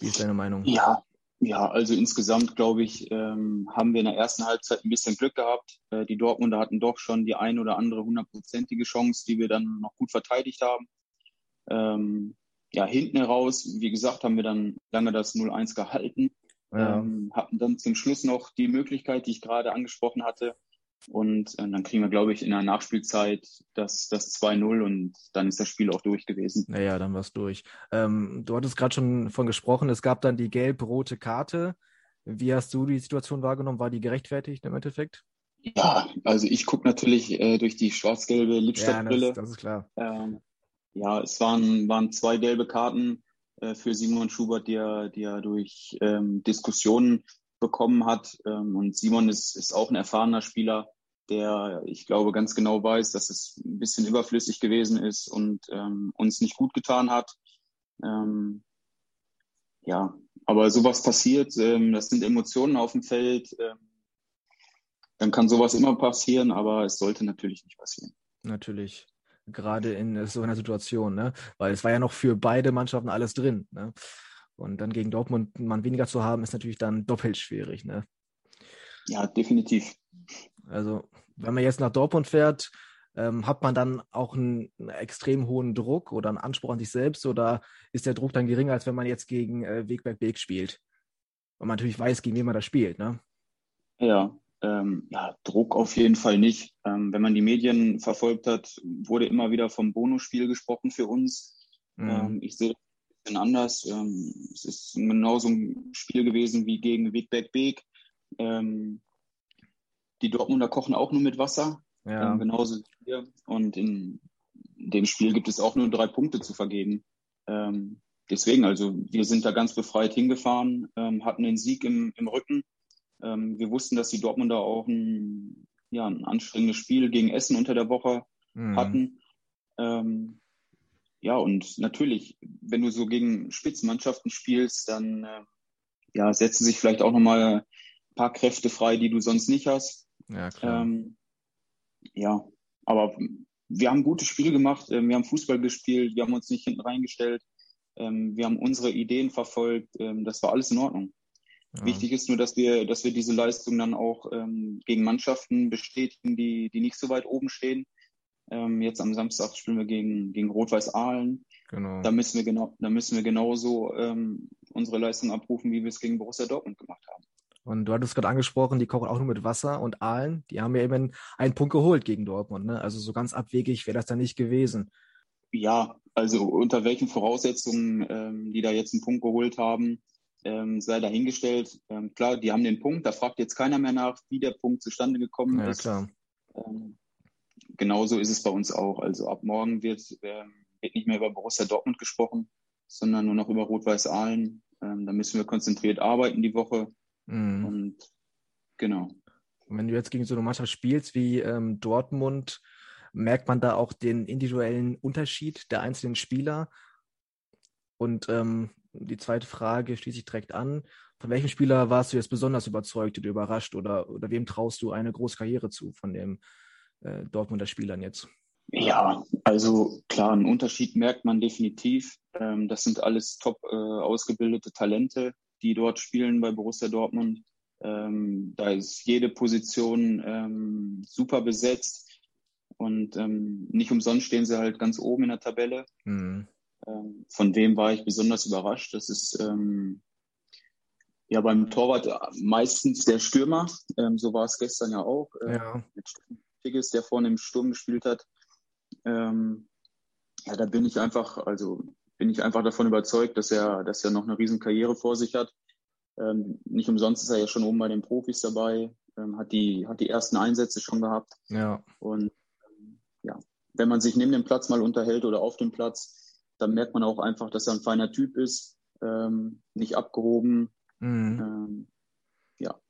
wie ist deine Meinung? Ja, ja, also insgesamt glaube ich, ähm, haben wir in der ersten Halbzeit ein bisschen Glück gehabt. Äh, die Dortmunder hatten doch schon die ein oder andere hundertprozentige Chance, die wir dann noch gut verteidigt haben. Ähm, ja, hinten heraus, wie gesagt, haben wir dann lange das 0-1 gehalten, Ja. ähm, hatten dann zum Schluss noch die Möglichkeit, die ich gerade angesprochen hatte. Und äh, dann kriegen wir, glaube ich, in der Nachspielzeit das, das 2-0 und dann ist das Spiel auch durch gewesen. Naja, dann war es durch. Ähm, du hattest gerade schon von gesprochen, es gab dann die gelb-rote Karte. Wie hast du die Situation wahrgenommen? War die gerechtfertigt im Endeffekt? Ja, also ich gucke natürlich äh, durch die schwarz-gelbe Ja, Lippstadtbrille. das, das ist klar. Ähm, ja, es waren, waren zwei gelbe Karten äh, für Simon Schubert, die er, die er durch ähm, Diskussionen bekommen hat. Ähm, und Simon ist, ist auch ein erfahrener Spieler, der, ich glaube, ganz genau weiß, dass es ein bisschen überflüssig gewesen ist und ähm, uns nicht gut getan hat. Ähm, ja, aber sowas passiert, ähm, das sind Emotionen auf dem Feld. Ähm, dann kann sowas immer passieren, aber es sollte natürlich nicht passieren. Natürlich. Gerade in so einer Situation, ne? Weil es war ja noch für beide Mannschaften alles drin, ne? Und dann gegen Dortmund einen Mann weniger zu haben, ist natürlich dann doppelt schwierig, ne? Ja, definitiv. Also, wenn man jetzt nach Dortmund fährt, ähm, hat man dann auch einen, einen extrem hohen Druck oder einen Anspruch an sich selbst oder ist der Druck dann geringer, als wenn man jetzt gegen äh, Wegberg Beek spielt? Und man natürlich weiß, gegen wen man da spielt, ne? Ja, ähm, ja, Druck auf jeden Fall nicht. Ähm, wenn man die Medien verfolgt hat, wurde immer wieder vom Bonusspiel gesprochen für uns. Mhm. Ähm, ich sehe das ein bisschen anders. Ähm, es ist genauso ein Spiel gewesen wie gegen Wegberg Beek. Ähm, die Dortmunder kochen auch nur mit Wasser, ja. ähm, genauso wie wir. Und in dem Spiel gibt es auch nur drei Punkte zu vergeben. Ähm, deswegen, also wir sind da ganz befreit hingefahren, ähm, hatten den Sieg im, im Rücken. Ähm, wir wussten, dass die Dortmunder auch ein, ja, ein anstrengendes Spiel gegen Essen unter der Woche Mhm. hatten. Ähm, ja, und natürlich, wenn du so gegen Spitzenmannschaften spielst, dann äh, ja, setzen sich vielleicht auch nochmal ein paar Kräfte frei, die du sonst nicht hast. Ja, klar. Ähm, ja, aber wir haben gute Spiele gemacht, äh, wir haben Fußball gespielt, wir haben uns nicht hinten reingestellt, ähm, wir haben unsere Ideen verfolgt, ähm, das war alles in Ordnung. ja. Wichtig ist nur, dass wir, dass wir diese Leistung dann auch ähm, gegen Mannschaften bestätigen, die, die nicht so weit oben stehen. Ähm, jetzt am Samstag spielen wir gegen, gegen Rot-Weiß Aalen. Genau. Da müssen wir genau, da müssen wir genauso ähm, unsere Leistung abrufen, wie wir es gegen Borussia Dortmund gemacht haben. Und du hattest gerade angesprochen, die kochen auch nur mit Wasser und Aalen. Die haben ja eben einen Punkt geholt gegen Dortmund. Ne? Also so ganz abwegig wäre das dann nicht gewesen. Ja, also unter welchen Voraussetzungen ähm, die da jetzt einen Punkt geholt haben, ähm, sei dahingestellt. Ähm, klar, die haben den Punkt, da fragt jetzt keiner mehr nach, wie der Punkt zustande gekommen Ja, ist. klar. Ähm, genauso ist es bei uns auch. Also ab morgen wird, ähm, wird nicht mehr über Borussia Dortmund gesprochen, sondern nur noch über Rot-Weiß Aalen. Ähm, da müssen wir konzentriert arbeiten die Woche. Mhm. Und genau. Wenn du jetzt gegen so eine Mannschaft spielst wie ähm, Dortmund, merkt man da auch den individuellen Unterschied der einzelnen Spieler. Und ähm, die zweite Frage schließe ich direkt an. Von welchem Spieler warst du jetzt besonders überzeugt oder überrascht oder, oder wem traust du eine große Karriere zu von den äh, Dortmunder Spielern jetzt? Ja, also klar, einen Unterschied merkt man definitiv. Ähm, das sind alles top äh, ausgebildete Talente, die dort spielen bei Borussia Dortmund. Ähm, da ist jede Position ähm, super besetzt und ähm, nicht umsonst stehen sie halt ganz oben in der Tabelle. Mhm. Ähm, von wem war ich besonders überrascht? Das ist ähm, ja beim Torwart meistens der Stürmer. Ähm, so war es gestern ja auch. Äh, Ja, mit Tigges, der vorne im Sturm gespielt hat. Ja, da bin ich einfach, also bin ich einfach davon überzeugt, dass er, dass er noch eine riesen Karriere vor sich hat. Ähm, nicht umsonst ist er ja schon oben bei den Profis dabei, ähm, hat die, hat die ersten Einsätze schon gehabt. ja, Und ähm, ja, wenn man sich neben dem Platz mal unterhält oder auf dem Platz, da merkt man auch einfach, dass er ein feiner Typ ist, ähm, nicht abgehoben. Mhm. Ähm, ja.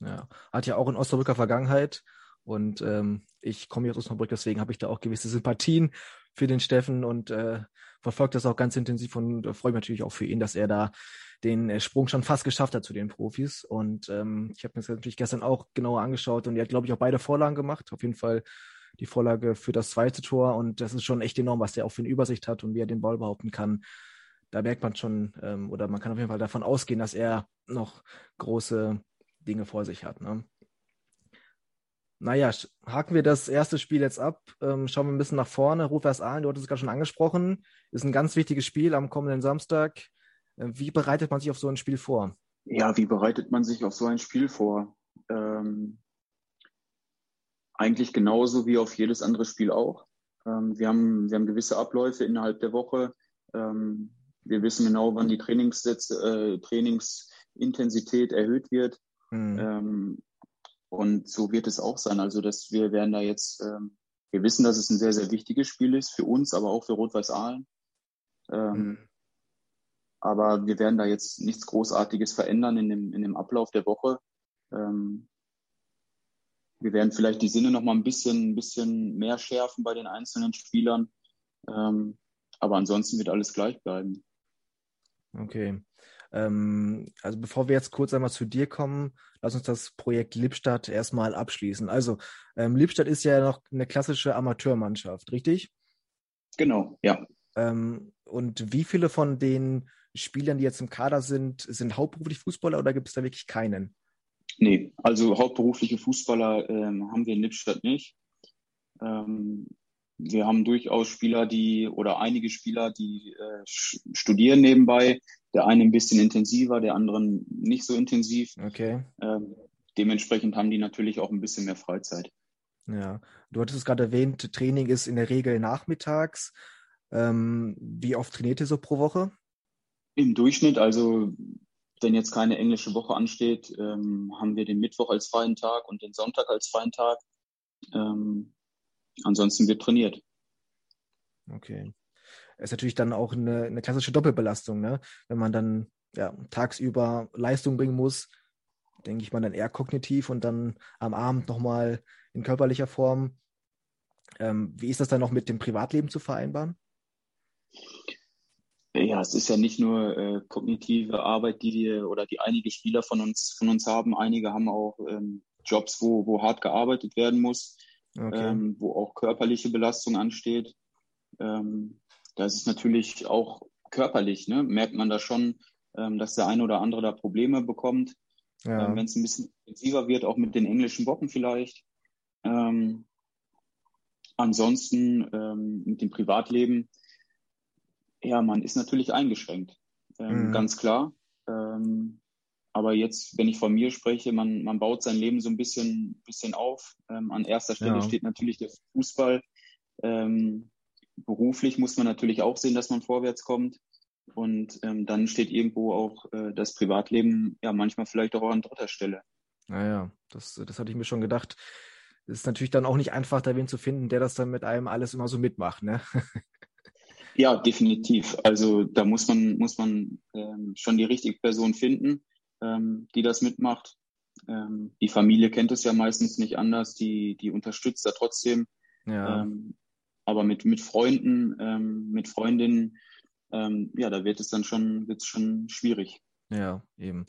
Ja, hat ja auch in Osnabrücker Vergangenheit und ähm, ich komme hier aus Osnabrück, deswegen habe ich da auch gewisse Sympathien für den Steffen und äh, verfolge das auch ganz intensiv und äh, freue mich natürlich auch für ihn, dass er da den äh, Sprung schon fast geschafft hat zu den Profis. Und ähm, ich habe mir das natürlich gestern auch genauer angeschaut und er hat, glaube ich, auch beide Vorlagen gemacht. Auf jeden Fall die Vorlage für das zweite Tor und das ist schon echt enorm, was der auch für eine Übersicht hat und wie er den Ball behaupten kann. Da merkt man schon, ähm, oder man kann auf jeden Fall davon ausgehen, dass er noch große Dinge vor sich hat. Ne? Naja, haken wir das erste Spiel jetzt ab. Ähm, schauen wir ein bisschen nach vorne. Rufers Aalen, du hattest es gerade schon angesprochen, ist ein ganz wichtiges Spiel am kommenden Samstag. Äh, wie bereitet man sich auf so ein Spiel vor? Ja, wie bereitet man sich auf so ein Spiel vor? Ähm, eigentlich genauso wie auf jedes andere Spiel auch. Ähm, wir, haben, wir haben gewisse Abläufe innerhalb der Woche. Ähm, wir wissen genau, wann die Trainingssätze, äh, Trainingsintensität erhöht wird. Mhm. Und so wird es auch sein. Also, dass wir werden da jetzt, ähm, wir wissen, dass es ein sehr, sehr wichtiges Spiel ist für uns, aber auch für Rot-Weiß Aalen. Ähm, mhm. Aber wir werden da jetzt nichts Großartiges verändern in dem, in dem Ablauf der Woche. Ähm, wir werden vielleicht die Sinne noch mal ein bisschen, ein bisschen mehr schärfen bei den einzelnen Spielern. Ähm, aber ansonsten wird alles gleich bleiben. Okay. Ähm, also bevor wir jetzt kurz einmal zu dir kommen, lass uns das Projekt Lippstadt erstmal abschließen. Also ähm, Lippstadt ist ja noch eine klassische Amateurmannschaft, richtig? Genau, ja. Ähm, und wie viele von den Spielern, die jetzt im Kader sind, sind hauptberuflich Fußballer oder gibt es da wirklich keinen? Nee, also hauptberufliche Fußballer ähm, haben wir in Lippstadt nicht. Ähm, wir haben durchaus Spieler, die oder einige Spieler, die äh, studieren nebenbei. Der eine ein bisschen intensiver, der andere nicht so intensiv. Okay. Ähm, dementsprechend haben die natürlich auch ein bisschen mehr Freizeit. Ja, du hattest es gerade erwähnt, Training ist in der Regel nachmittags. Ähm, wie oft trainiert ihr so pro Woche? Im Durchschnitt, also wenn jetzt keine englische Woche ansteht, ähm, haben wir den Mittwoch als freien Tag und den Sonntag als freien Tag. Ähm, ansonsten wird trainiert. Okay. Ist natürlich dann auch eine, eine klassische Doppelbelastung, ne? Wenn man dann ja, tagsüber Leistung bringen muss, denke ich mal dann eher kognitiv und dann am Abend nochmal in körperlicher Form. Ähm, wie ist das dann noch mit dem Privatleben zu vereinbaren? Ja, es ist ja nicht nur äh, kognitive Arbeit, die wir oder die einige Spieler von uns von uns haben. Einige haben auch ähm, Jobs, wo, wo hart gearbeitet werden muss, okay. ähm, wo auch körperliche Belastung ansteht. Ähm, da ist natürlich auch körperlich, ne? merkt man da schon, ähm, dass der eine oder andere da Probleme bekommt. Ja. Ähm, Wenn es ein bisschen intensiver wird, auch mit den englischen Wochen vielleicht. Ähm, ansonsten ähm, mit dem Privatleben ja, man ist natürlich eingeschränkt, ähm, mhm. ganz klar. Ähm, aber jetzt, wenn ich von mir spreche, man, man baut sein Leben so ein bisschen, bisschen auf. An erster Stelle ja. steht natürlich der Fußball. Ähm, beruflich muss man natürlich auch sehen, dass man vorwärts kommt. Und ähm, dann steht irgendwo auch äh, das Privatleben ja manchmal vielleicht auch an dritter Stelle. Naja, das, das hatte ich mir schon gedacht. Es ist natürlich dann auch nicht einfach, da wen zu finden, der das dann mit einem alles immer so mitmacht, ne? Ja, definitiv. Also da muss man, muss man ähm, schon die richtige Person finden, ähm, die das mitmacht. Ähm, die Familie kennt es ja meistens nicht anders, die, die unterstützt da trotzdem. Ja. Ähm, aber mit, mit Freunden, ähm, mit Freundinnen, ähm, ja, da wird es dann schon, wird's schon schwierig. Ja, eben.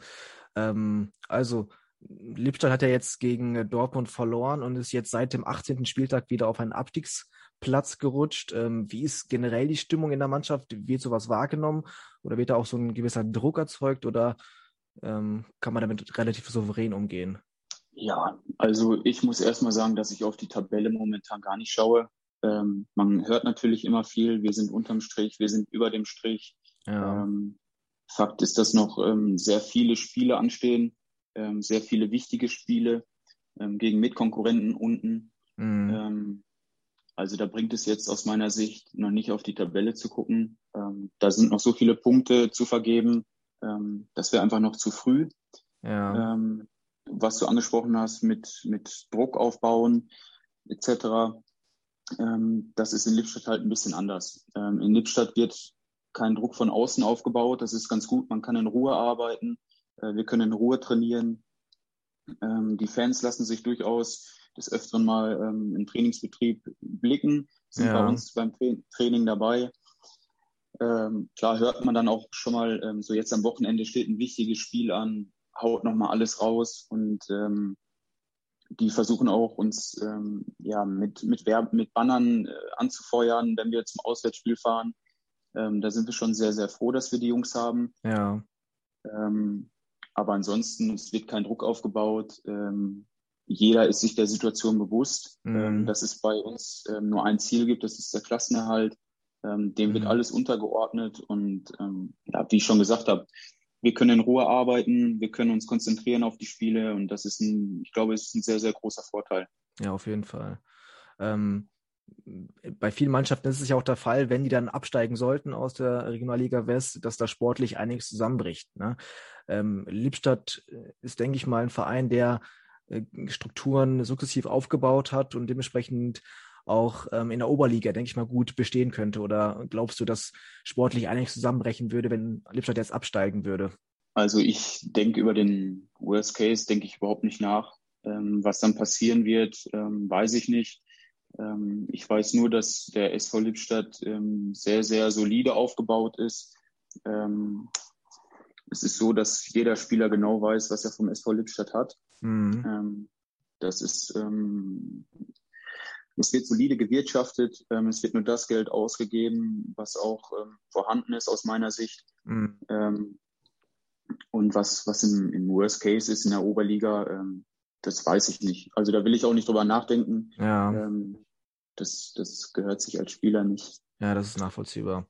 also Lippstadt hat ja jetzt gegen Dortmund verloren und ist jetzt seit dem 18. Spieltag wieder auf einen Abstiegsplatz gerutscht. Ähm, wie ist generell die Stimmung in der Mannschaft? Wird sowas wahrgenommen oder wird da auch so ein gewisser Druck erzeugt oder ähm, kann man damit relativ souverän umgehen? Ja, also ich muss erstmal sagen, dass ich auf die Tabelle momentan gar nicht schaue. Ähm, man hört natürlich immer viel, wir sind unterm Strich, wir sind über dem Strich. Ja. Ähm, Fakt ist, dass noch ähm, sehr viele Spiele anstehen ähm, sehr viele wichtige Spiele ähm, gegen Mitkonkurrenten unten. Mhm. Ähm, also da bringt es jetzt aus meiner Sicht noch nicht auf die Tabelle zu gucken. Da sind noch so viele Punkte zu vergeben. Das wäre einfach noch zu früh. Ja. Was du angesprochen hast mit, mit Druck aufbauen etc. Ähm, das ist in Lippstadt halt ein bisschen anders. Ähm, in Lippstadt wird kein Druck von außen aufgebaut. Das ist ganz gut. Man kann in Ruhe arbeiten. Äh, wir können in Ruhe trainieren. Ähm, die Fans lassen sich durchaus des Öfteren mal ähm, im Trainingsbetrieb blicken, sind ja. bei uns beim Training dabei. Ähm, klar hört man dann auch schon mal, ähm, so jetzt am Wochenende steht ein wichtiges Spiel an, haut nochmal alles raus und ähm, die versuchen auch uns ähm, ja mit mit Werb mit Bannern äh, anzufeuern, wenn wir zum Auswärtsspiel fahren. Ähm, da sind wir schon sehr sehr froh, dass wir die Jungs haben. Ja. Ähm, aber ansonsten es wird kein Druck aufgebaut. Ähm, jeder ist sich der Situation bewusst, mhm. ähm, dass es bei uns ähm, nur ein Ziel gibt, das ist der Klassenerhalt. Dem mhm. wird alles untergeordnet und ja, wie ich schon gesagt habe, wir können in Ruhe arbeiten, wir können uns konzentrieren auf die Spiele und das ist ein, ich glaube, es ist ein sehr, sehr großer Vorteil. Ja, auf jeden Fall. Ähm, bei vielen Mannschaften ist es ja auch der Fall, wenn die dann absteigen sollten aus der Regionalliga West, dass da sportlich einiges zusammenbricht. Ne? Ähm, Lippstadt ist, denke ich mal, ein Verein, der äh, Strukturen sukzessiv aufgebaut hat und dementsprechend auch ähm, in der Oberliga, denke ich mal, gut bestehen könnte? Oder glaubst du, dass sportlich einiges zusammenbrechen würde, wenn Lippstadt jetzt absteigen würde? Also ich denke über den Worst Case, denke ich überhaupt nicht nach. Ähm, was dann passieren wird, ähm, weiß ich nicht. Ähm, ich weiß nur, dass der SV Lippstadt ähm, sehr, sehr solide aufgebaut ist. Ähm, es ist so, dass jeder Spieler genau weiß, was er vom SV Lippstadt hat. Mhm. das ist es wird solide gewirtschaftet. Ähm, es wird nur das Geld ausgegeben, was auch ähm, vorhanden ist aus meiner Sicht. Mhm. Ähm, und was, was im, im Worst Case ist in der Oberliga, ähm, das weiß ich nicht. Also da will ich auch nicht drüber nachdenken. Ja. Ähm, das, das gehört sich als Spieler nicht. Ja, das ist nachvollziehbar.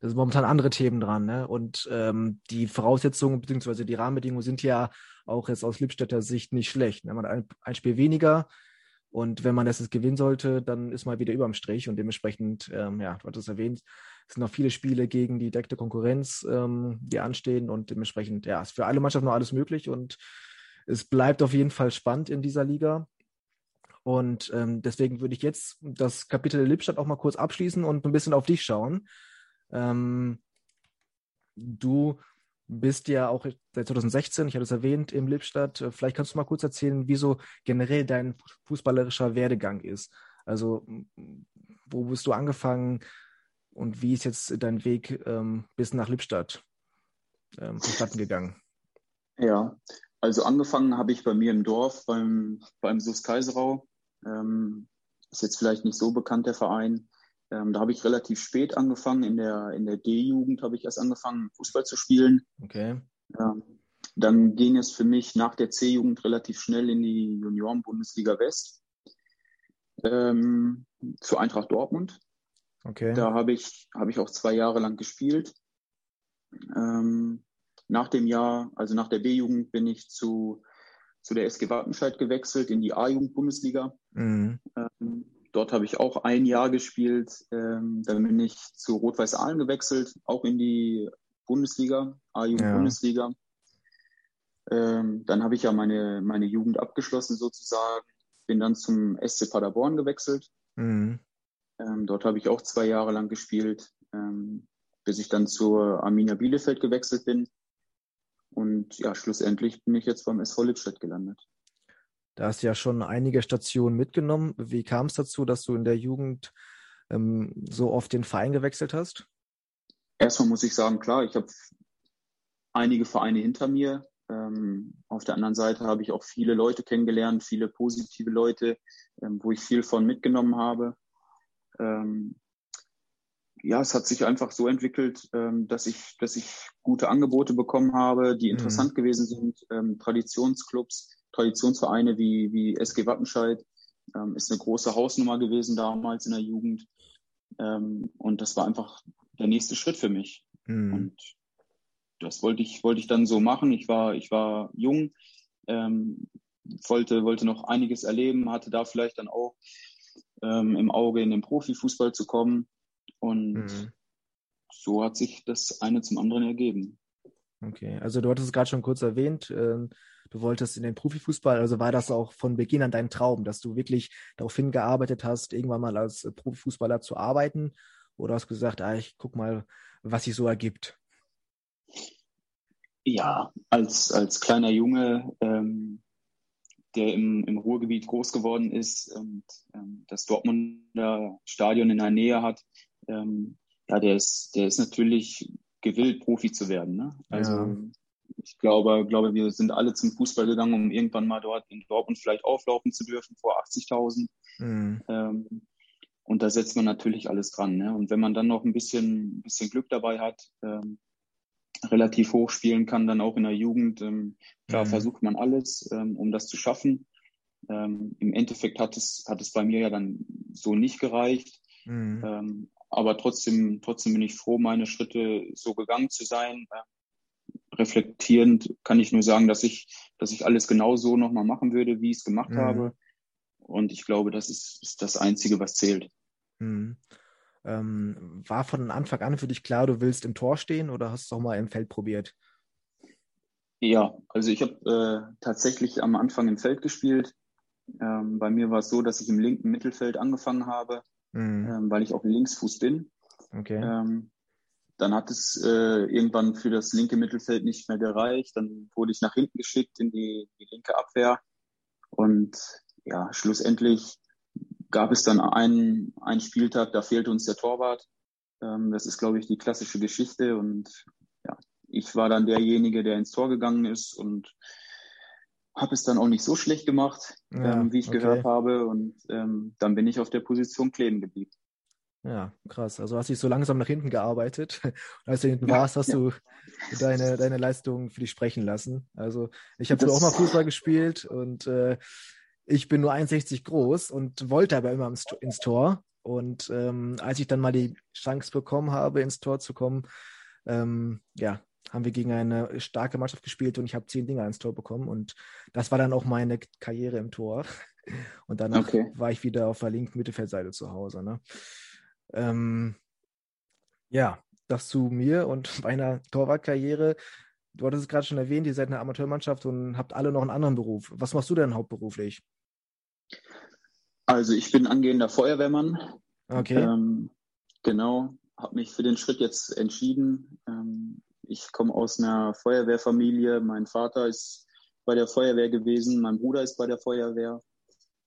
Da sind momentan andere Themen dran, ne? Und ähm, die Voraussetzungen bzw. die Rahmenbedingungen sind ja auch jetzt aus Lippstädter Sicht nicht schlecht. Ne? Man hat ein, ein Spiel weniger, und wenn man das jetzt gewinnen sollte, dann ist man wieder überm Strich und dementsprechend, ähm, ja, du hattest es erwähnt, es sind noch viele Spiele gegen die direkte Konkurrenz, ähm, die anstehen und dementsprechend, ja, ist für alle Mannschaften noch alles möglich und es bleibt auf jeden Fall spannend in dieser Liga. Und ähm, deswegen würde ich jetzt das Kapitel Lippstadt auch mal kurz abschließen und ein bisschen auf dich schauen. Ähm, du bist ja auch seit 2016, ich hatte es erwähnt, im Lippstadt. Vielleicht kannst du mal kurz erzählen, wieso generell dein fußballerischer Werdegang ist. Also, wo bist du angefangen und wie ist jetzt dein Weg ähm, bis nach Lippstadt ähm, vonstatten gegangen? Ja, also angefangen habe ich bei mir im Dorf beim, beim SUS Kaiserau. Ähm, ist jetzt vielleicht nicht so bekannt, der Verein. Ähm, da habe ich relativ spät angefangen. In der, in der D-Jugend habe ich erst angefangen, Fußball zu spielen. Okay. Ähm, dann ging es für mich nach der C-Jugend relativ schnell in die Junioren-Bundesliga West ähm, zu Eintracht Dortmund. Okay. Da habe ich, hab ich auch zwei Jahre lang gespielt. Ähm, nach dem Jahr, also nach der B-Jugend, bin ich zu, zu der SG Wattenscheid gewechselt in die A-Jugend-Bundesliga. Mhm. Dort habe ich auch ein Jahr gespielt. Ähm, dann bin ich zu Rot-Weiß Aalen gewechselt, auch in die Bundesliga, A-Jugend-Bundesliga. Ja. Ähm, dann habe ich ja meine, meine Jugend abgeschlossen sozusagen. Bin dann zum SC Paderborn gewechselt. Mhm. Ähm, dort habe ich auch zwei Jahre lang gespielt, ähm, bis ich dann zur Arminia Bielefeld gewechselt bin. Und ja, schlussendlich bin ich jetzt beim SV Lippstadt gelandet. Da hast du ja schon einige Stationen mitgenommen. Wie kam es dazu, dass du in der Jugend ähm, so oft den Verein gewechselt hast? Erstmal muss ich sagen, klar, ich habe einige Vereine hinter mir. Ähm, auf der anderen Seite habe ich auch viele Leute kennengelernt, viele positive Leute, ähm, wo ich viel von mitgenommen habe. Ähm, ja, es hat sich einfach so entwickelt, ähm, dass ich, dass ich gute Angebote bekommen habe, die mhm. interessant mhm. gewesen sind. Ähm, Traditionsclubs, Traditionsvereine wie, wie SG Wattenscheid ähm, ist eine große Hausnummer gewesen damals in der Jugend. Ähm, und das war einfach der nächste Schritt für mich. Mhm. Und das wollte ich, wollte ich dann so machen. Ich war, ich war jung, ähm, wollte, wollte noch einiges erleben, hatte da vielleicht dann auch ähm, im Auge in den Profifußball zu kommen. Und mhm. so hat sich das eine zum anderen ergeben. Okay, also du hattest es gerade schon kurz erwähnt, äh, du wolltest in den Profifußball. Also war das auch von Beginn an dein Traum, dass du wirklich darauf hingearbeitet hast, irgendwann mal als Profifußballer zu arbeiten? Oder hast du gesagt, ah, ich guck mal, was sich so ergibt? Ja, als, als kleiner Junge, ähm, der im, im Ruhrgebiet groß geworden ist und ähm, das Dortmunder Stadion in der Nähe hat, ähm, ja, der ist, der ist natürlich gewillt, Profi zu werden. Ne? Also ja. Ich glaube, glaube, wir sind alle zum Fußball gegangen, um irgendwann mal dort in Dortmund vielleicht auflaufen zu dürfen vor 80.000. Mhm. Ähm, und da setzt man natürlich alles dran. Ne? Und wenn man dann noch ein bisschen, bisschen Glück dabei hat, ähm, relativ hoch spielen kann, dann auch in der Jugend, ähm, klar mhm. versucht man alles, ähm, um das zu schaffen. Ähm, Im Endeffekt hat es, hat es bei mir ja dann so nicht gereicht. Mhm. Ähm, aber trotzdem, trotzdem bin ich froh, meine Schritte so gegangen zu sein. Reflektierend kann ich nur sagen, dass ich, dass ich alles genau so nochmal machen würde, wie ich es gemacht mhm. habe. Und ich glaube, das ist, ist das Einzige, was zählt. Mhm. Ähm, war von Anfang an für dich klar, du willst im Tor stehen oder hast du es auch mal im Feld probiert? Ja, also ich habe äh, tatsächlich am Anfang im Feld gespielt. Ähm, bei mir war es so, dass ich im linken Mittelfeld angefangen habe mhm. ähm, weil ich auch Linksfuß bin. Okay. Dann hat es äh, irgendwann für das linke Mittelfeld nicht mehr gereicht. Dann wurde ich nach hinten geschickt in die, die linke Abwehr. Und ja, schlussendlich gab es dann einen, einen Spieltag, da fehlte uns der Torwart. Ähm, das ist, glaube ich, die klassische Geschichte. Und ja, ich war dann derjenige, der ins Tor gegangen ist und habe es dann auch nicht so schlecht gemacht, ja, ähm, wie ich okay. gehört habe. Und ähm, dann bin ich auf der Position kleben geblieben. Ja, krass. Also hast du dich so langsam nach hinten gearbeitet. Und als du hinten ja, warst, hast ja. du deine, deine Leistung für dich sprechen lassen. Also ich habe auch mal Fußball gespielt und äh, ich bin nur 61 groß und wollte aber immer ins Tor. Und ähm, als ich dann mal die Chance bekommen habe, ins Tor zu kommen, ähm, ja, haben wir gegen eine starke Mannschaft gespielt und ich habe zehn Dinger ins Tor bekommen und das war dann auch meine Karriere im Tor. Und danach okay. war ich wieder auf der linken Mittelfeldseite zu Hause. Ne? Ähm, ja, das zu mir und meiner Torwartkarriere. Du hattest es gerade schon erwähnt, ihr seid eine Amateurmannschaft und habt alle noch einen anderen Beruf. Was machst du denn hauptberuflich? Also ich bin angehender Feuerwehrmann. Okay. Ähm, genau, habe mich für den Schritt jetzt entschieden. Ähm, ich komme aus einer Feuerwehrfamilie. Mein Vater ist bei der Feuerwehr gewesen, mein Bruder ist bei der Feuerwehr.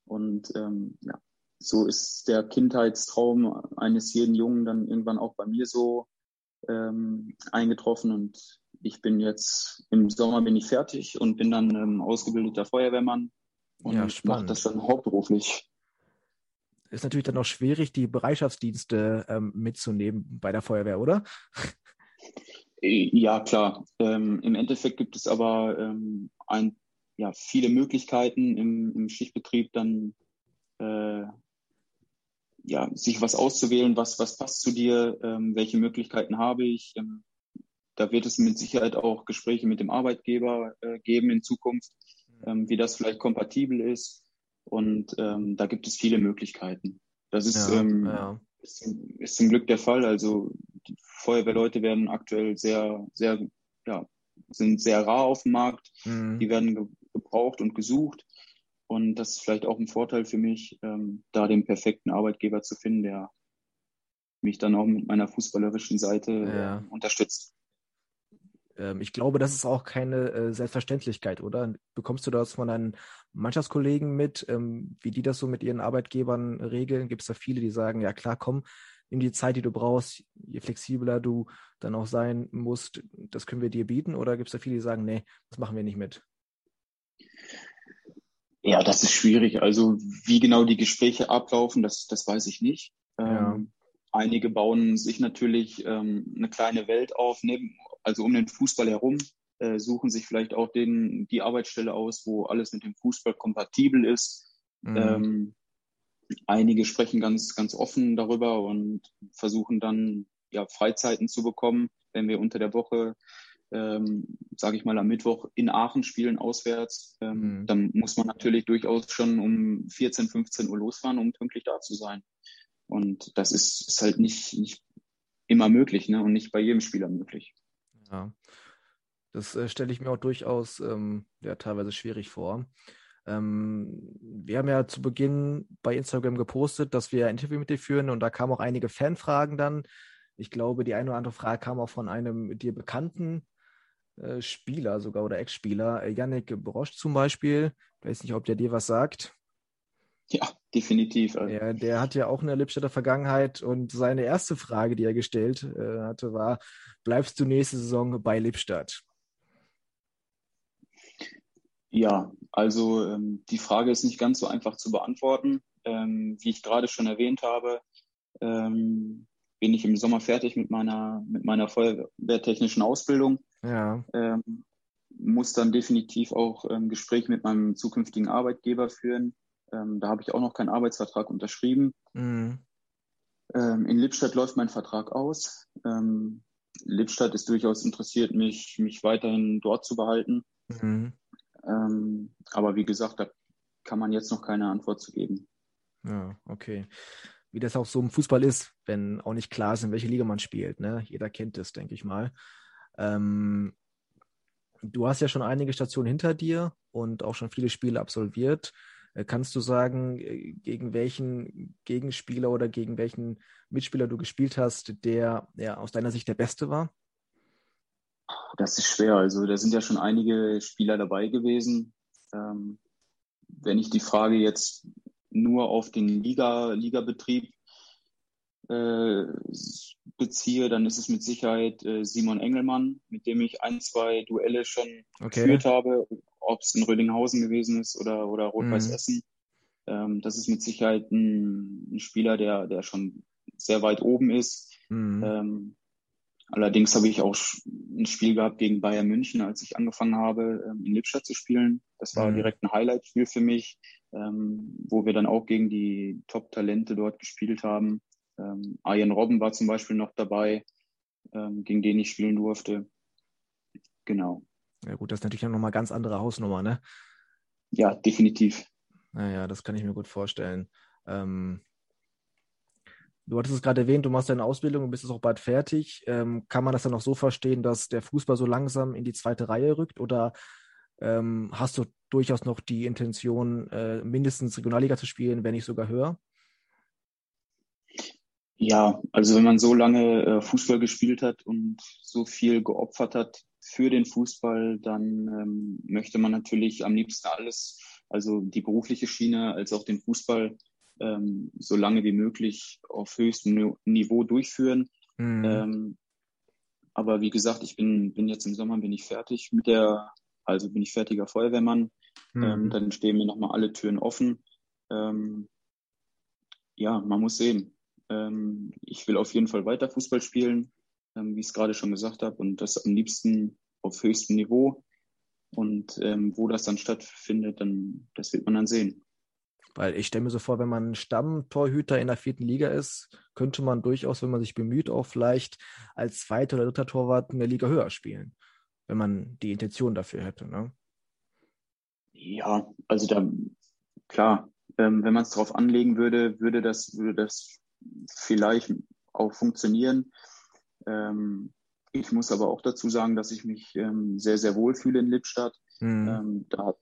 Und ähm, ja, so ist der Kindheitstraum eines jeden Jungen dann irgendwann auch bei mir so ähm, eingetroffen. Und ich bin jetzt im Sommer bin ich fertig und bin dann ähm, ausgebildeter Feuerwehrmann und ja, mache das dann hauptberuflich. Ist natürlich dann auch schwierig, die Bereitschaftsdienste ähm, mitzunehmen bei der Feuerwehr, oder? Ja, klar. Ähm, Im Endeffekt gibt es aber ähm, ein, ja, viele Möglichkeiten im, im Schichtbetrieb dann äh, ja, sich was auszuwählen, was, was passt zu dir, ähm, welche Möglichkeiten habe ich. Ähm, da wird es mit Sicherheit auch Gespräche mit dem Arbeitgeber äh, geben in Zukunft, ähm, wie das vielleicht kompatibel ist. Und ähm, da gibt es viele Möglichkeiten. Das ist, ja, ähm, ja. ist, ist zum Glück der Fall. Also die Feuerwehrleute werden aktuell sehr, sehr, ja, sind sehr rar auf dem Markt. Mhm. Die werden gebraucht und gesucht. Und das ist vielleicht auch ein Vorteil für mich, ähm, da den perfekten Arbeitgeber zu finden, der mich dann auch mit meiner fußballerischen Seite ja. äh, unterstützt. Ähm, ich glaube, das ist auch keine äh, Selbstverständlichkeit, oder? Bekommst du das von deinen Mannschaftskollegen mit, ähm, wie die das so mit ihren Arbeitgebern regeln? Gibt es da viele, die sagen, ja klar, komm, nimm die Zeit, die du brauchst, je flexibler du dann auch sein musst, das können wir dir bieten? Oder gibt es da viele, die sagen, nee, das machen wir nicht mit? Ja, das ist schwierig. Also wie genau die Gespräche ablaufen, das, das weiß ich nicht. Ja. Ähm, einige bauen sich natürlich ähm, eine kleine Welt auf, neben, also um den Fußball herum, äh, suchen sich vielleicht auch den, die Arbeitsstelle aus, wo alles mit dem Fußball kompatibel ist. Mhm. Ähm, einige sprechen ganz, ganz offen darüber und versuchen dann ja Freizeiten zu bekommen, wenn wir unter der Woche, ähm, sage ich mal, am Mittwoch in Aachen spielen auswärts. Ähm, mhm. Dann muss man natürlich durchaus schon um 14, 15 Uhr losfahren, um pünktlich da zu sein. Und das ist, ist halt nicht, nicht immer möglich ne? und nicht bei jedem Spieler möglich. Ja. Das äh, stelle ich mir auch durchaus ähm, ja, teilweise schwierig vor. Ähm, wir haben ja zu Beginn bei Instagram gepostet, dass wir ein Interview mit dir führen und da kamen auch einige Fanfragen dann. Ich glaube, die eine oder andere Frage kam auch von einem dir bekannten äh, Spieler sogar oder Ex-Spieler, äh, Yannick Brosch zum Beispiel. Ich weiß nicht, ob der dir was sagt. Ja, definitiv. Also. Ja, der hat ja auch eine Lippstädter Vergangenheit und seine erste Frage, die er gestellt äh, hatte, war: Bleibst du nächste Saison bei Lippstadt? Ja, also ähm, die Frage ist nicht ganz so einfach zu beantworten. Ähm, wie ich gerade schon erwähnt habe, ähm, bin ich im Sommer fertig mit meiner, mit meiner feuerwehrtechnischen Ausbildung. Ja. Ähm, muss dann definitiv auch ähm, Gespräch mit meinem zukünftigen Arbeitgeber führen. Ähm, da habe ich auch noch keinen Arbeitsvertrag unterschrieben. Mhm. Ähm, in Lippstadt läuft mein Vertrag aus. Ähm, Lippstadt ist durchaus interessiert, mich, mich weiterhin dort zu behalten. Mhm. Ähm, aber wie gesagt, da kann man jetzt noch keine Antwort zu geben. Ja, okay. Wie das auch so im Fußball ist, wenn auch nicht klar ist, in welche Liga man spielt. Ne? Jeder kennt es, denke ich mal. Ähm, du hast ja schon einige Stationen hinter dir und auch schon viele Spiele absolviert. Äh, kannst du sagen, äh, gegen welchen Gegenspieler oder gegen welchen Mitspieler du gespielt hast, der ja, aus deiner Sicht der Beste war? Das ist schwer. Also da sind ja schon einige Spieler dabei gewesen. Ähm, wenn ich die Frage jetzt nur auf den Liga, Ligabetrieb äh, beziehe, dann ist es mit Sicherheit äh, Simon Engelmann, mit dem ich ein, zwei Duelle schon okay. geführt habe, ob es in Rödinghausen gewesen ist oder, oder Rot-Weiß mhm. Essen. Ähm, das ist mit Sicherheit ein, ein, Spieler, der, der schon sehr weit oben ist. Mhm. Ähm, allerdings habe ich auch ein Spiel gehabt gegen Bayern München, als ich angefangen habe, ähm, in Lippstadt zu spielen. Das war mhm. direkt ein Highlight-Spiel für mich, ähm, wo wir dann auch gegen die Top-Talente dort gespielt haben. Ähm, Arjen Robben war zum Beispiel noch dabei, ähm, gegen den ich spielen durfte. Genau. Ja gut, das ist natürlich nochmal ganz andere Hausnummer, ne? Ja, definitiv. Naja, das kann ich mir gut vorstellen. Ähm, du hattest es gerade erwähnt, du machst deine Ausbildung und bist jetzt auch bald fertig. Ähm, kann man das dann auch so verstehen, dass der Fußball so langsam in die zweite Reihe rückt oder ähm, hast du durchaus noch die Intention, äh, mindestens Regionalliga zu spielen, wenn nicht sogar höher? Ja, also wenn man so lange äh, Fußball gespielt hat und so viel geopfert hat für den Fußball, dann ähm, möchte man natürlich am liebsten alles, also die berufliche Schiene als auch den Fußball, ähm, so lange wie möglich auf höchstem Niveau durchführen. Mhm. Ähm, aber wie gesagt, ich bin, bin jetzt im Sommer bin ich fertig mit der, also bin ich fertiger Feuerwehrmann. Mhm. Ähm, dann stehen mir nochmal alle Türen offen. Ähm, ja, man muss sehen. Ähm, ich will auf jeden Fall weiter Fußball spielen, ähm, wie ich es gerade schon gesagt habe, und das am liebsten auf höchstem Niveau. Und ähm, wo das dann stattfindet, dann das wird man dann sehen. Weil ich stelle mir so vor, wenn man Stammtorhüter in der vierten Liga ist, könnte man durchaus, wenn man sich bemüht, auch vielleicht als zweiter oder dritter Torwart in der Liga höher spielen, wenn man die Intention dafür hätte. Ne? Ja, also da klar, ähm, wenn man es darauf anlegen würde, würde das, würde das vielleicht auch funktionieren. Ähm, ich muss aber auch dazu sagen, dass ich mich ähm, sehr, sehr wohl fühle in Lippstadt. Mhm. Ähm, da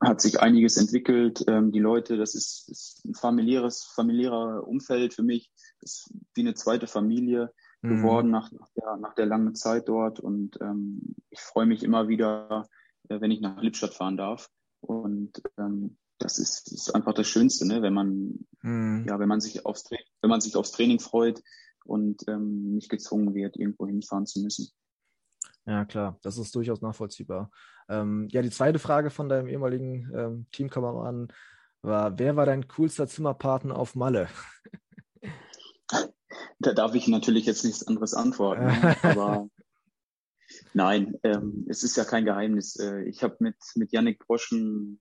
hat sich einiges entwickelt. Ähm, die Leute, das ist, ist, ein familiäres, familiärer Umfeld für mich. Das ist wie eine zweite Familie mhm. geworden nach, nach, der, nach der langen Zeit dort. Und ähm, ich freue mich immer wieder, äh, wenn ich nach Lippstadt fahren darf. Und ähm, das ist, ist einfach das Schönste, ne? wenn man, mhm. ja, wenn man sich aufs wenn man sich aufs Training freut und ähm, nicht gezwungen wird, irgendwo hinfahren zu müssen. Ja, klar, das ist durchaus nachvollziehbar. Ähm, ja, die zweite Frage von deinem ehemaligen ähm, Teamkameraden war: Wer war dein coolster Zimmerpartner auf Malle? Da darf ich natürlich jetzt nichts anderes antworten. Ne? aber nein, ähm, es ist ja kein Geheimnis. Äh, ich habe mit, mit Yannick Broschen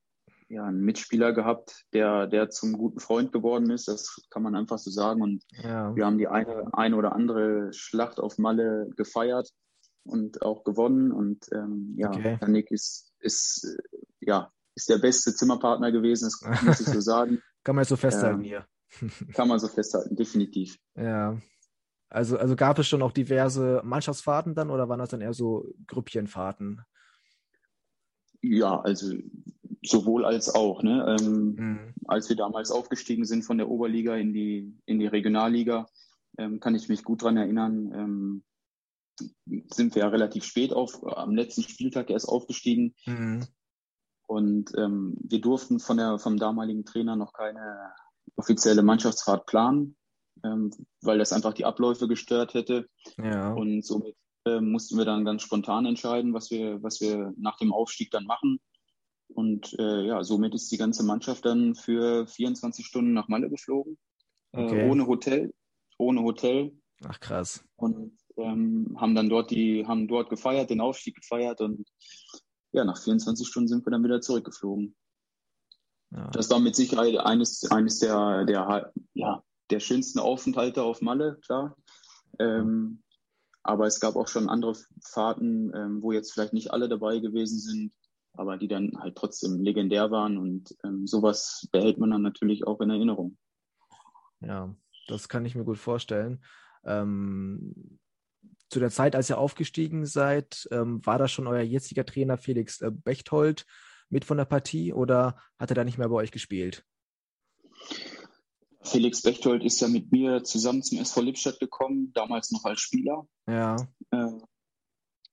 ja, einen Mitspieler gehabt, der, der zum guten Freund geworden ist. Das kann man einfach so sagen. Und ja. wir haben die eine, eine oder andere Schlacht auf Malle gefeiert und auch gewonnen. Und ähm, ja, okay. Nick ist, ist, ja, ist der beste Zimmerpartner gewesen, das muss ich so sagen. kann man so festhalten ähm, hier. kann man so festhalten, definitiv. Ja. Also, also gab es schon auch diverse Mannschaftsfahrten dann oder waren das dann eher so Grüppchenfahrten? Ja, also sowohl als auch. Ne? Ähm, mhm. Als wir damals aufgestiegen sind von der Oberliga in die, in die Regionalliga, ähm, kann ich mich gut daran erinnern, ähm, sind wir ja relativ spät auf, am letzten Spieltag erst aufgestiegen. Mhm. Und ähm, wir durften von der, vom damaligen Trainer noch keine offizielle Mannschaftsfahrt planen, ähm, weil das einfach die Abläufe gestört hätte. Ja. Und somit äh, mussten wir dann ganz spontan entscheiden, was wir, was wir nach dem Aufstieg dann machen. Und äh, ja, somit ist die ganze Mannschaft dann für 24 Stunden nach Malle geflogen. Äh, okay. Äh, ohne Hotel. Ohne Hotel. Ach krass. Und ähm, haben dann dort die, haben dort gefeiert, den Aufstieg gefeiert und ja, nach 24 Stunden sind wir dann wieder zurückgeflogen. Ja. Das war mit Sicherheit eines, eines der, der, ja, der schönsten Aufenthalte auf Malle, klar. Ähm, aber es gab auch schon andere Fahrten, ähm, wo jetzt vielleicht nicht alle dabei gewesen sind, aber die dann halt trotzdem legendär waren und ähm, sowas behält man dann natürlich auch in Erinnerung. Ja, das kann ich mir gut vorstellen. Ähm, zu der Zeit, als ihr aufgestiegen seid, ähm, war da schon euer jetziger Trainer Felix äh, Bechtold mit von der Partie oder hat er da nicht mehr bei euch gespielt? Felix Bechtold ist ja mit mir zusammen zum SV Lippstadt gekommen, damals noch als Spieler. Ja. Äh,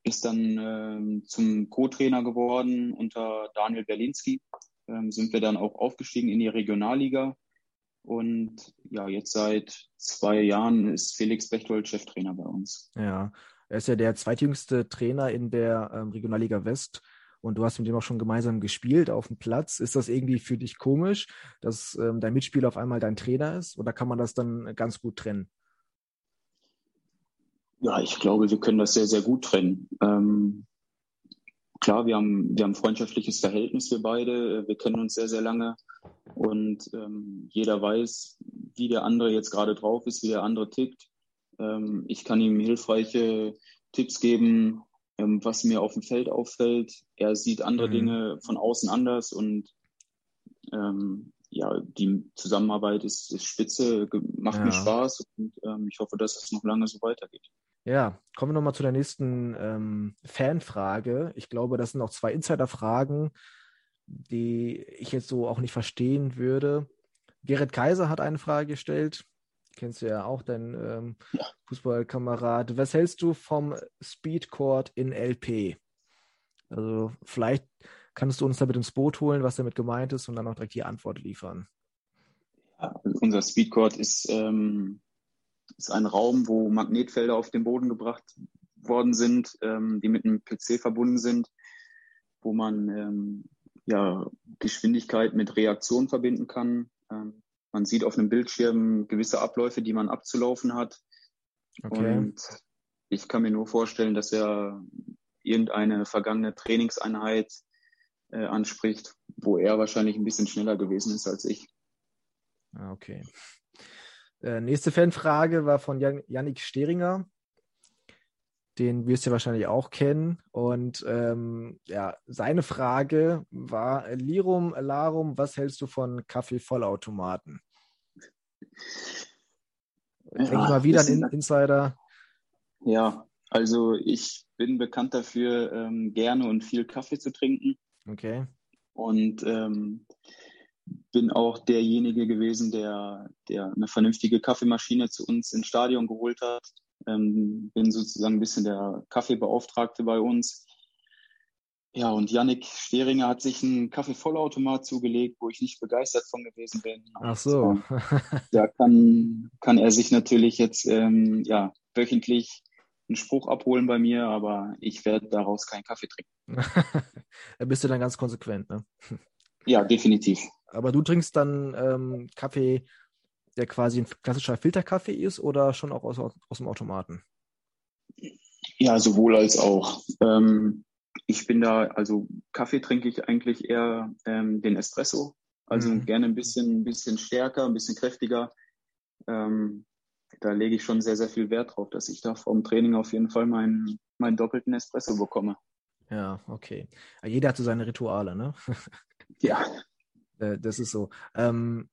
ist dann äh, zum Co-Trainer geworden unter Daniel Berlinski. Ähm, sind wir dann auch aufgestiegen in die Regionalliga. Und ja, jetzt seit zwei Jahren ist Felix Bechtold Cheftrainer bei uns. Ja, er ist ja der zweitjüngste Trainer in der ähm, Regionalliga West und du hast mit ihm auch schon gemeinsam gespielt auf dem Platz. Ist das irgendwie für dich komisch, dass ähm, dein Mitspieler auf einmal dein Trainer ist oder kann man das dann ganz gut trennen? Ja, ich glaube, wir können das sehr, sehr gut trennen. Ähm, klar, wir haben, wir haben ein freundschaftliches Verhältnis, wir beide. Wir kennen uns sehr, sehr lange. Und ähm, jeder weiß, wie der andere jetzt gerade drauf ist, wie der andere tickt. Ähm, ich kann ihm hilfreiche Tipps geben, ähm, was mir auf dem Feld auffällt. Er sieht andere mhm. Dinge von außen anders und ähm, ja, die Zusammenarbeit ist, ist spitze, macht ja. mir Spaß und ähm, ich hoffe, dass es noch lange so weitergeht. Ja, kommen wir nochmal zu der nächsten ähm, Fanfrage. Ich glaube, das sind auch zwei Insider-Fragen, die ich jetzt so auch nicht verstehen würde. Gerrit Kaiser hat eine Frage gestellt. Kennst du ja auch, dein ähm, ja. Fußballkamerad. Was hältst du vom Speedcourt in LP? Also vielleicht kannst du uns damit ins Boot holen, was damit gemeint ist und dann auch direkt die Antwort liefern. Ja, unser Speedcourt ist, ähm, ist ein Raum, wo Magnetfelder auf den Boden gebracht worden sind, ähm, die mit einem PC verbunden sind, wo man ähm, ja, Geschwindigkeit mit Reaktion verbinden kann. Ähm, man sieht auf einem Bildschirm gewisse Abläufe, die man abzulaufen hat. Okay. Und ich kann mir nur vorstellen, dass er irgendeine vergangene Trainingseinheit äh, anspricht, wo er wahrscheinlich ein bisschen schneller gewesen ist als ich. Ah, okay. Äh, nächste Fanfrage war von Jan Yannick Steringer den wirst du wahrscheinlich auch kennen. Und ähm, ja, seine Frage war: Lirum, Larum, was hältst du von Kaffee-Vollautomaten? Ja, Denke mal wieder ein Insider. Ja, also ich bin bekannt dafür, ähm, gerne und viel Kaffee zu trinken. Okay. Und ähm, bin auch derjenige gewesen, der, der eine vernünftige Kaffeemaschine zu uns ins Stadion geholt hat. Ähm, bin sozusagen ein bisschen der Kaffeebeauftragte bei uns. Ja, und Yannick Steringer hat sich einen Kaffeevollautomat zugelegt, wo ich nicht begeistert von gewesen bin. Ach so. da kann, kann er sich natürlich jetzt ähm, ja, wöchentlich einen Spruch abholen bei mir, aber ich werde daraus keinen Kaffee trinken. da bist du dann ganz konsequent, ne? Ja, definitiv. Aber du trinkst dann ähm, Kaffee der quasi ein klassischer Filterkaffee ist oder schon auch aus, aus dem Automaten? Ja, sowohl als auch. Ähm, ich bin da, also Kaffee trinke ich eigentlich eher ähm, den Espresso. Also mhm. gerne ein bisschen, ein bisschen stärker, ein bisschen kräftiger. Ähm, da lege ich schon sehr, sehr viel Wert drauf, dass ich da vorm Training auf jeden Fall meinen, meinen doppelten Espresso bekomme. Ja, okay. Jeder hat so seine Rituale, ne? ja. Äh, das ist so. Ähm,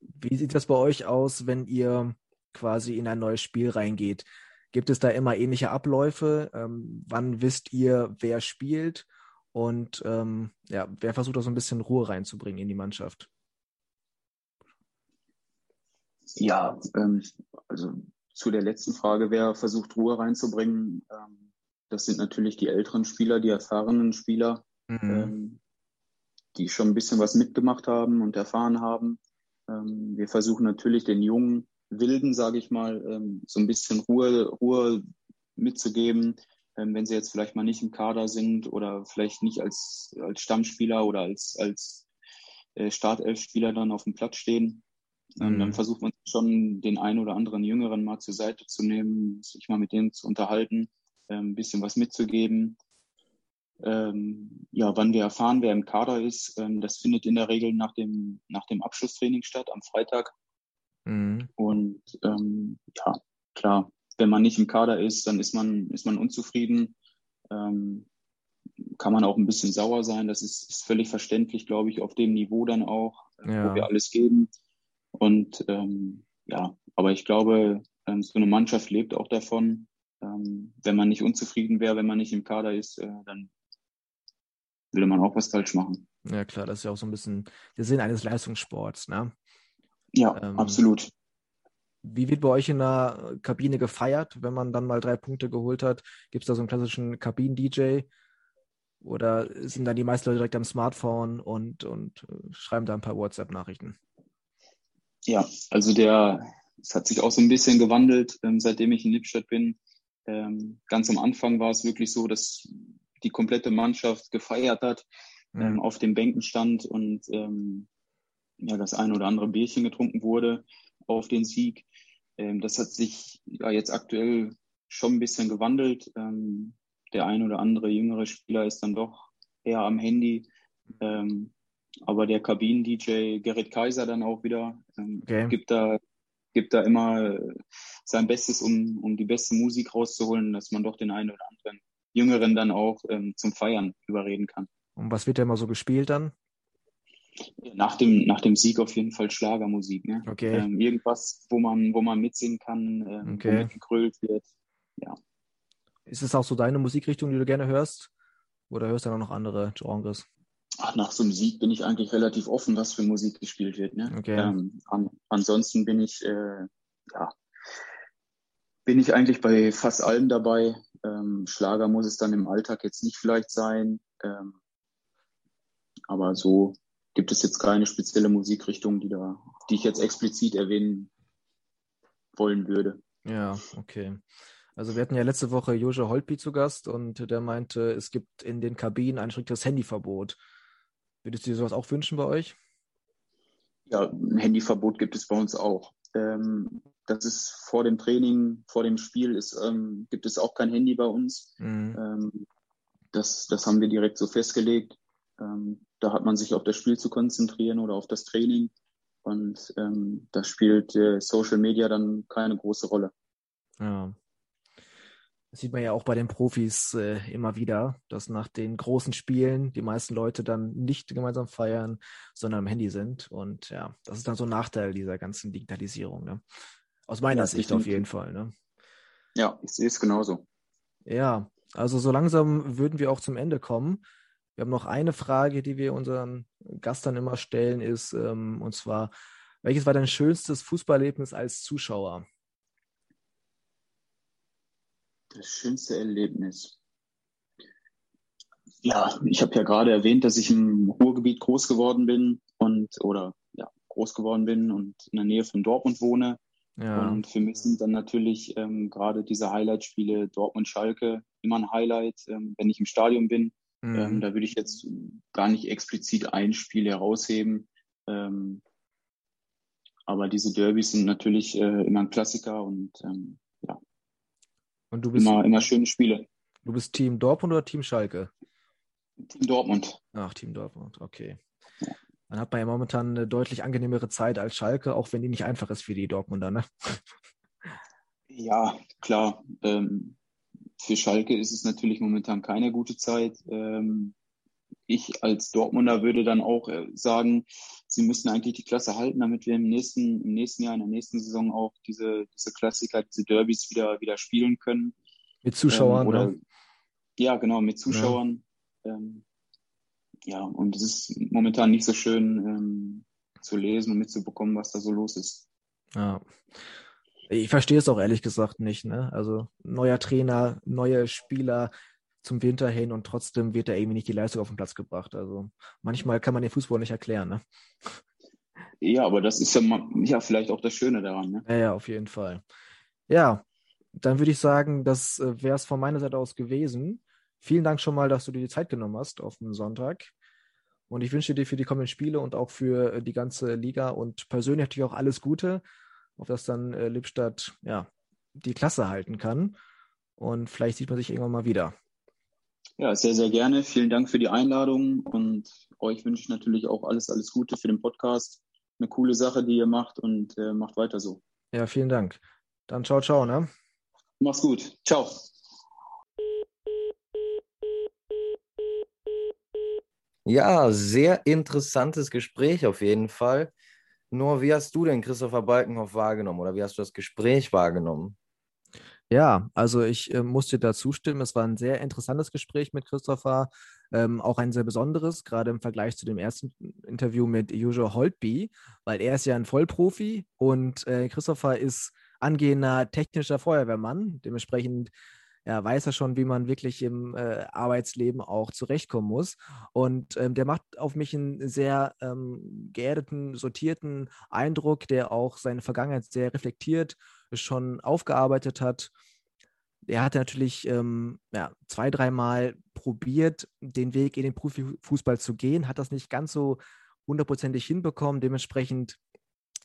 wie sieht das bei euch aus, wenn ihr quasi in ein neues Spiel reingeht? Gibt es da immer ähnliche Abläufe? Ähm, wann wisst ihr, wer spielt? Und ähm, ja, wer versucht da so ein bisschen Ruhe reinzubringen in die Mannschaft? Ja, ähm, also zu der letzten Frage, wer versucht Ruhe reinzubringen, ähm, das sind natürlich die älteren Spieler, die erfahrenen Spieler, mhm. Die schon ein bisschen was mitgemacht haben und erfahren haben. Ähm, wir versuchen natürlich den jungen Wilden, sage ich mal, ähm, so ein bisschen Ruhe, Ruhe mitzugeben, ähm, wenn sie jetzt vielleicht mal nicht im Kader sind oder vielleicht nicht als, als Stammspieler oder als, als äh, Startelfspieler dann auf dem Platz stehen. Ähm, mhm. Dann versucht man schon, den einen oder anderen Jüngeren mal zur Seite zu nehmen, sich mal mit denen zu unterhalten, ähm, ein bisschen was mitzugeben. Ähm, ja, wann wir erfahren, wer im Kader ist, ähm, das findet in der Regel nach dem, nach dem Abschlusstraining statt, am Freitag. Mhm. Und ähm, ja, klar, wenn man nicht im Kader ist, dann ist man, ist man unzufrieden. Ähm, kann man auch ein bisschen sauer sein. Das ist, ist völlig verständlich, glaube ich, auf dem Niveau dann auch, ja. wo wir alles geben. Und ähm, ja, aber ich glaube, ähm, so eine Mannschaft lebt auch davon. Ähm, wenn man nicht unzufrieden wäre, wenn man nicht im Kader ist, äh, dann würde man auch was falsch machen. Ja, klar, das ist ja auch so ein bisschen der Sinn eines Leistungssports, ne? Ja, ähm, absolut. Wie wird bei euch in der Kabine gefeiert, wenn man dann mal drei Punkte geholt hat? Gibt es da so einen klassischen Kabinen-DJ? Oder sind da die meisten Leute direkt am Smartphone und, und äh, schreiben da ein paar WhatsApp-Nachrichten? Ja, also der, es hat sich auch so ein bisschen gewandelt, ähm, seitdem ich in Lippstadt bin. Ähm, ganz am Anfang war es wirklich so, dass die komplette Mannschaft gefeiert hat, mhm. ähm, auf den Bänken stand und ähm, ja, das ein oder andere Bierchen getrunken wurde auf den Sieg. Ähm, das hat sich ja jetzt aktuell schon ein bisschen gewandelt. Ähm, der ein oder andere jüngere Spieler ist dann doch eher am Handy. Ähm, aber der Kabinen-DJ Gerrit Kaiser dann auch wieder ähm, okay. gibt da gibt da immer sein Bestes, um, um die beste Musik rauszuholen, dass man doch den einen oder anderen Jüngeren dann auch ähm, zum Feiern überreden kann. Und was wird da immer so gespielt dann? Nach dem, nach dem Sieg auf jeden Fall Schlagermusik. Ne? Okay. Ähm, irgendwas, wo man, wo man mitsingen kann, ähm, okay. wo mitgegrölt wird. Ja. Ist es auch so deine Musikrichtung, die du gerne hörst? Oder hörst du dann auch noch andere Genres? Ach, nach so einem Sieg bin ich eigentlich relativ offen, was für Musik gespielt wird. Ne? Okay. Ähm, an, ansonsten bin ich, äh, ja, bin ich eigentlich bei fast allem dabei. Ähm, Schlager muss es dann im Alltag jetzt nicht vielleicht sein. Ähm, aber so gibt es jetzt keine spezielle Musikrichtung, die da, die ich jetzt explizit erwähnen wollen würde. Ja, okay. Also wir hatten ja letzte Woche Joja Holpi zu Gast und der meinte, es gibt in den Kabinen ein striktes Handyverbot. Würdest du dir sowas auch wünschen bei euch? Ja, ein Handyverbot gibt es bei uns auch. Ähm, das ist vor dem Training, vor dem Spiel ist, ähm, gibt es auch kein Handy bei uns. Mhm. Ähm, das, das haben wir direkt so festgelegt. Ähm, da hat man sich auf das Spiel zu konzentrieren oder auf das Training. Und ähm, da spielt äh, Social Media dann keine große Rolle. Ja. Das sieht man ja auch bei den Profis äh, immer wieder, dass nach den großen Spielen die meisten Leute dann nicht gemeinsam feiern, sondern am Handy sind. Und ja, das ist dann so ein Nachteil dieser ganzen Digitalisierung. Ne? Aus meiner ja, Sicht auf jeden Fall. Ne? Ja, ich sehe es genauso. Ja, also so langsam würden wir auch zum Ende kommen. Wir haben noch eine Frage, die wir unseren Gastern immer stellen, ist, ähm, und zwar, welches war dein schönstes Fußballerlebnis als Zuschauer? Das schönste Erlebnis. Ja, ich habe ja gerade erwähnt, dass ich im Ruhrgebiet groß geworden bin und oder ja, groß geworden bin und in der Nähe von Dortmund wohne. Ja. Und für mich sind dann natürlich ähm, gerade diese Highlight-Spiele Dortmund-Schalke immer ein Highlight, ähm, wenn ich im Stadion bin. Mhm. Ähm, da würde ich jetzt gar nicht explizit ein Spiel herausheben. Ähm, aber diese Derbys sind natürlich äh, immer ein Klassiker und ähm, ja. Und du bist immer, immer schöne Spiele. Du bist Team Dortmund oder Team Schalke? Team Dortmund. Ach, Team Dortmund, okay. Ja. Dann hat man ja momentan eine deutlich angenehmere Zeit als Schalke, auch wenn die nicht einfach ist für die Dortmunder, ne? Ja, klar. Ähm, für Schalke ist es natürlich momentan keine gute Zeit. Ähm, ich als Dortmunder würde dann auch äh, sagen, sie müssen eigentlich die Klasse halten, damit wir im nächsten, im nächsten Jahr, in der nächsten Saison auch diese, diese Klassiker, diese Derbys wieder, wieder spielen können. Mit Zuschauern, ähm, oder, ne? Ja, genau, mit Zuschauern. Ja, ähm, ja und es ist momentan nicht so schön ähm, zu lesen und mitzubekommen, was da so los ist. Ja. Ich verstehe es auch ehrlich gesagt nicht. Ne? Also neuer Trainer, neue Spieler, zum Winter hin und trotzdem wird da irgendwie nicht die Leistung auf den Platz gebracht. Also manchmal kann man den Fußball nicht erklären. Ne? Ja, aber das ist ja, mal, ja vielleicht auch das Schöne daran. Ne? Ja, ja, auf jeden Fall. Ja, dann würde ich sagen, das äh, wäre es von meiner Seite aus gewesen. Vielen Dank schon mal, dass du dir die Zeit genommen hast auf dem Sonntag. Und ich wünsche dir für die kommenden Spiele und auch für äh, die ganze Liga und persönlich natürlich auch alles Gute, auf dass dann äh, Lippstadt ja, die Klasse halten kann. Und vielleicht sieht man sich irgendwann mal wieder. Ja, sehr, sehr gerne. Vielen Dank für die Einladung und euch wünsche ich natürlich auch alles, alles Gute für den Podcast. Eine coole Sache, die ihr macht und äh, macht weiter so. Ja, vielen Dank. Dann ciao, ciao, ne? Mach's gut. Ciao. Ja, sehr interessantes Gespräch auf jeden Fall. Nur, wie hast du denn Christopher Balkenhoff wahrgenommen oder wie hast du das Gespräch wahrgenommen? Ja, also ich äh, muss dir da zustimmen. Es war ein sehr interessantes Gespräch mit Christopher, ähm, auch ein sehr besonderes, gerade im Vergleich zu dem ersten Interview mit Usual Holtby, weil er ist ja ein Vollprofi und äh, Christopher ist angehender technischer Feuerwehrmann. Dementsprechend ja, weiß er schon, wie man wirklich im äh, Arbeitsleben auch zurechtkommen muss. Und ähm, der macht auf mich einen sehr ähm, geerdeten, sortierten Eindruck, der auch seine Vergangenheit sehr reflektiert schon aufgearbeitet hat. Er hatte natürlich ähm, ja, zwei, dreimal probiert, den Weg in den Profifußball zu gehen, hat das nicht ganz so hundertprozentig hinbekommen. Dementsprechend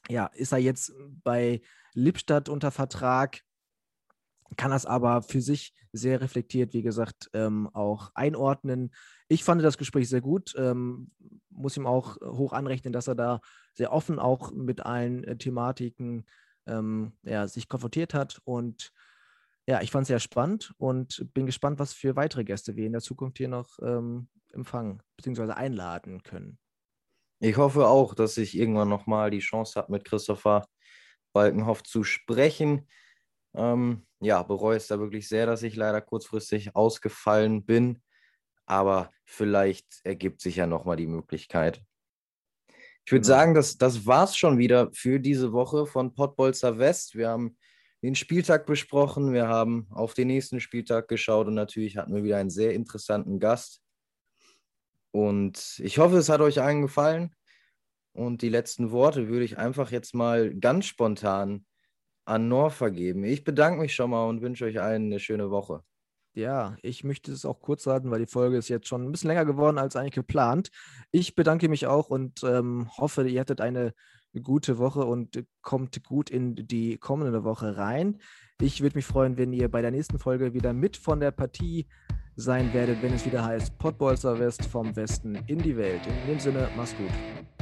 ja, ist er jetzt bei Lippstadt unter Vertrag, kann das aber für sich sehr reflektiert, wie gesagt, ähm, auch einordnen. Ich fand das Gespräch sehr gut, ähm, muss ihm auch hoch anrechnen, dass er da sehr offen auch mit allen äh, Thematiken ähm, ja, sich konfrontiert hat. Und ja, ich fand es sehr spannend und bin gespannt, was für weitere Gäste wir in der Zukunft hier noch ähm, empfangen bzw. einladen können. Ich hoffe auch, dass ich irgendwann nochmal die Chance habe, mit Christopher Balkenhoff zu sprechen. Ähm, ja, bereue es da wirklich sehr, dass ich leider kurzfristig ausgefallen bin. Aber vielleicht ergibt sich ja nochmal die Möglichkeit. Ich würde sagen, das, das war es schon wieder für diese Woche von Pottbolzer West. Wir haben den Spieltag besprochen, wir haben auf den nächsten Spieltag geschaut und natürlich hatten wir wieder einen sehr interessanten Gast. Und ich hoffe, es hat euch allen gefallen. Und die letzten Worte würde ich einfach jetzt mal ganz spontan an Nor vergeben. Ich bedanke mich schon mal und wünsche euch allen eine schöne Woche. Ja, ich möchte es auch kurz halten, weil die Folge ist jetzt schon ein bisschen länger geworden als eigentlich geplant. Ich bedanke mich auch und ähm, hoffe, ihr hattet eine gute Woche und kommt gut in die kommende Woche rein. Ich würde mich freuen, wenn ihr bei der nächsten Folge wieder mit von der Partie sein werdet, wenn es wieder heißt Pottbolzer West vom Westen in die Welt. In dem Sinne, mach's gut.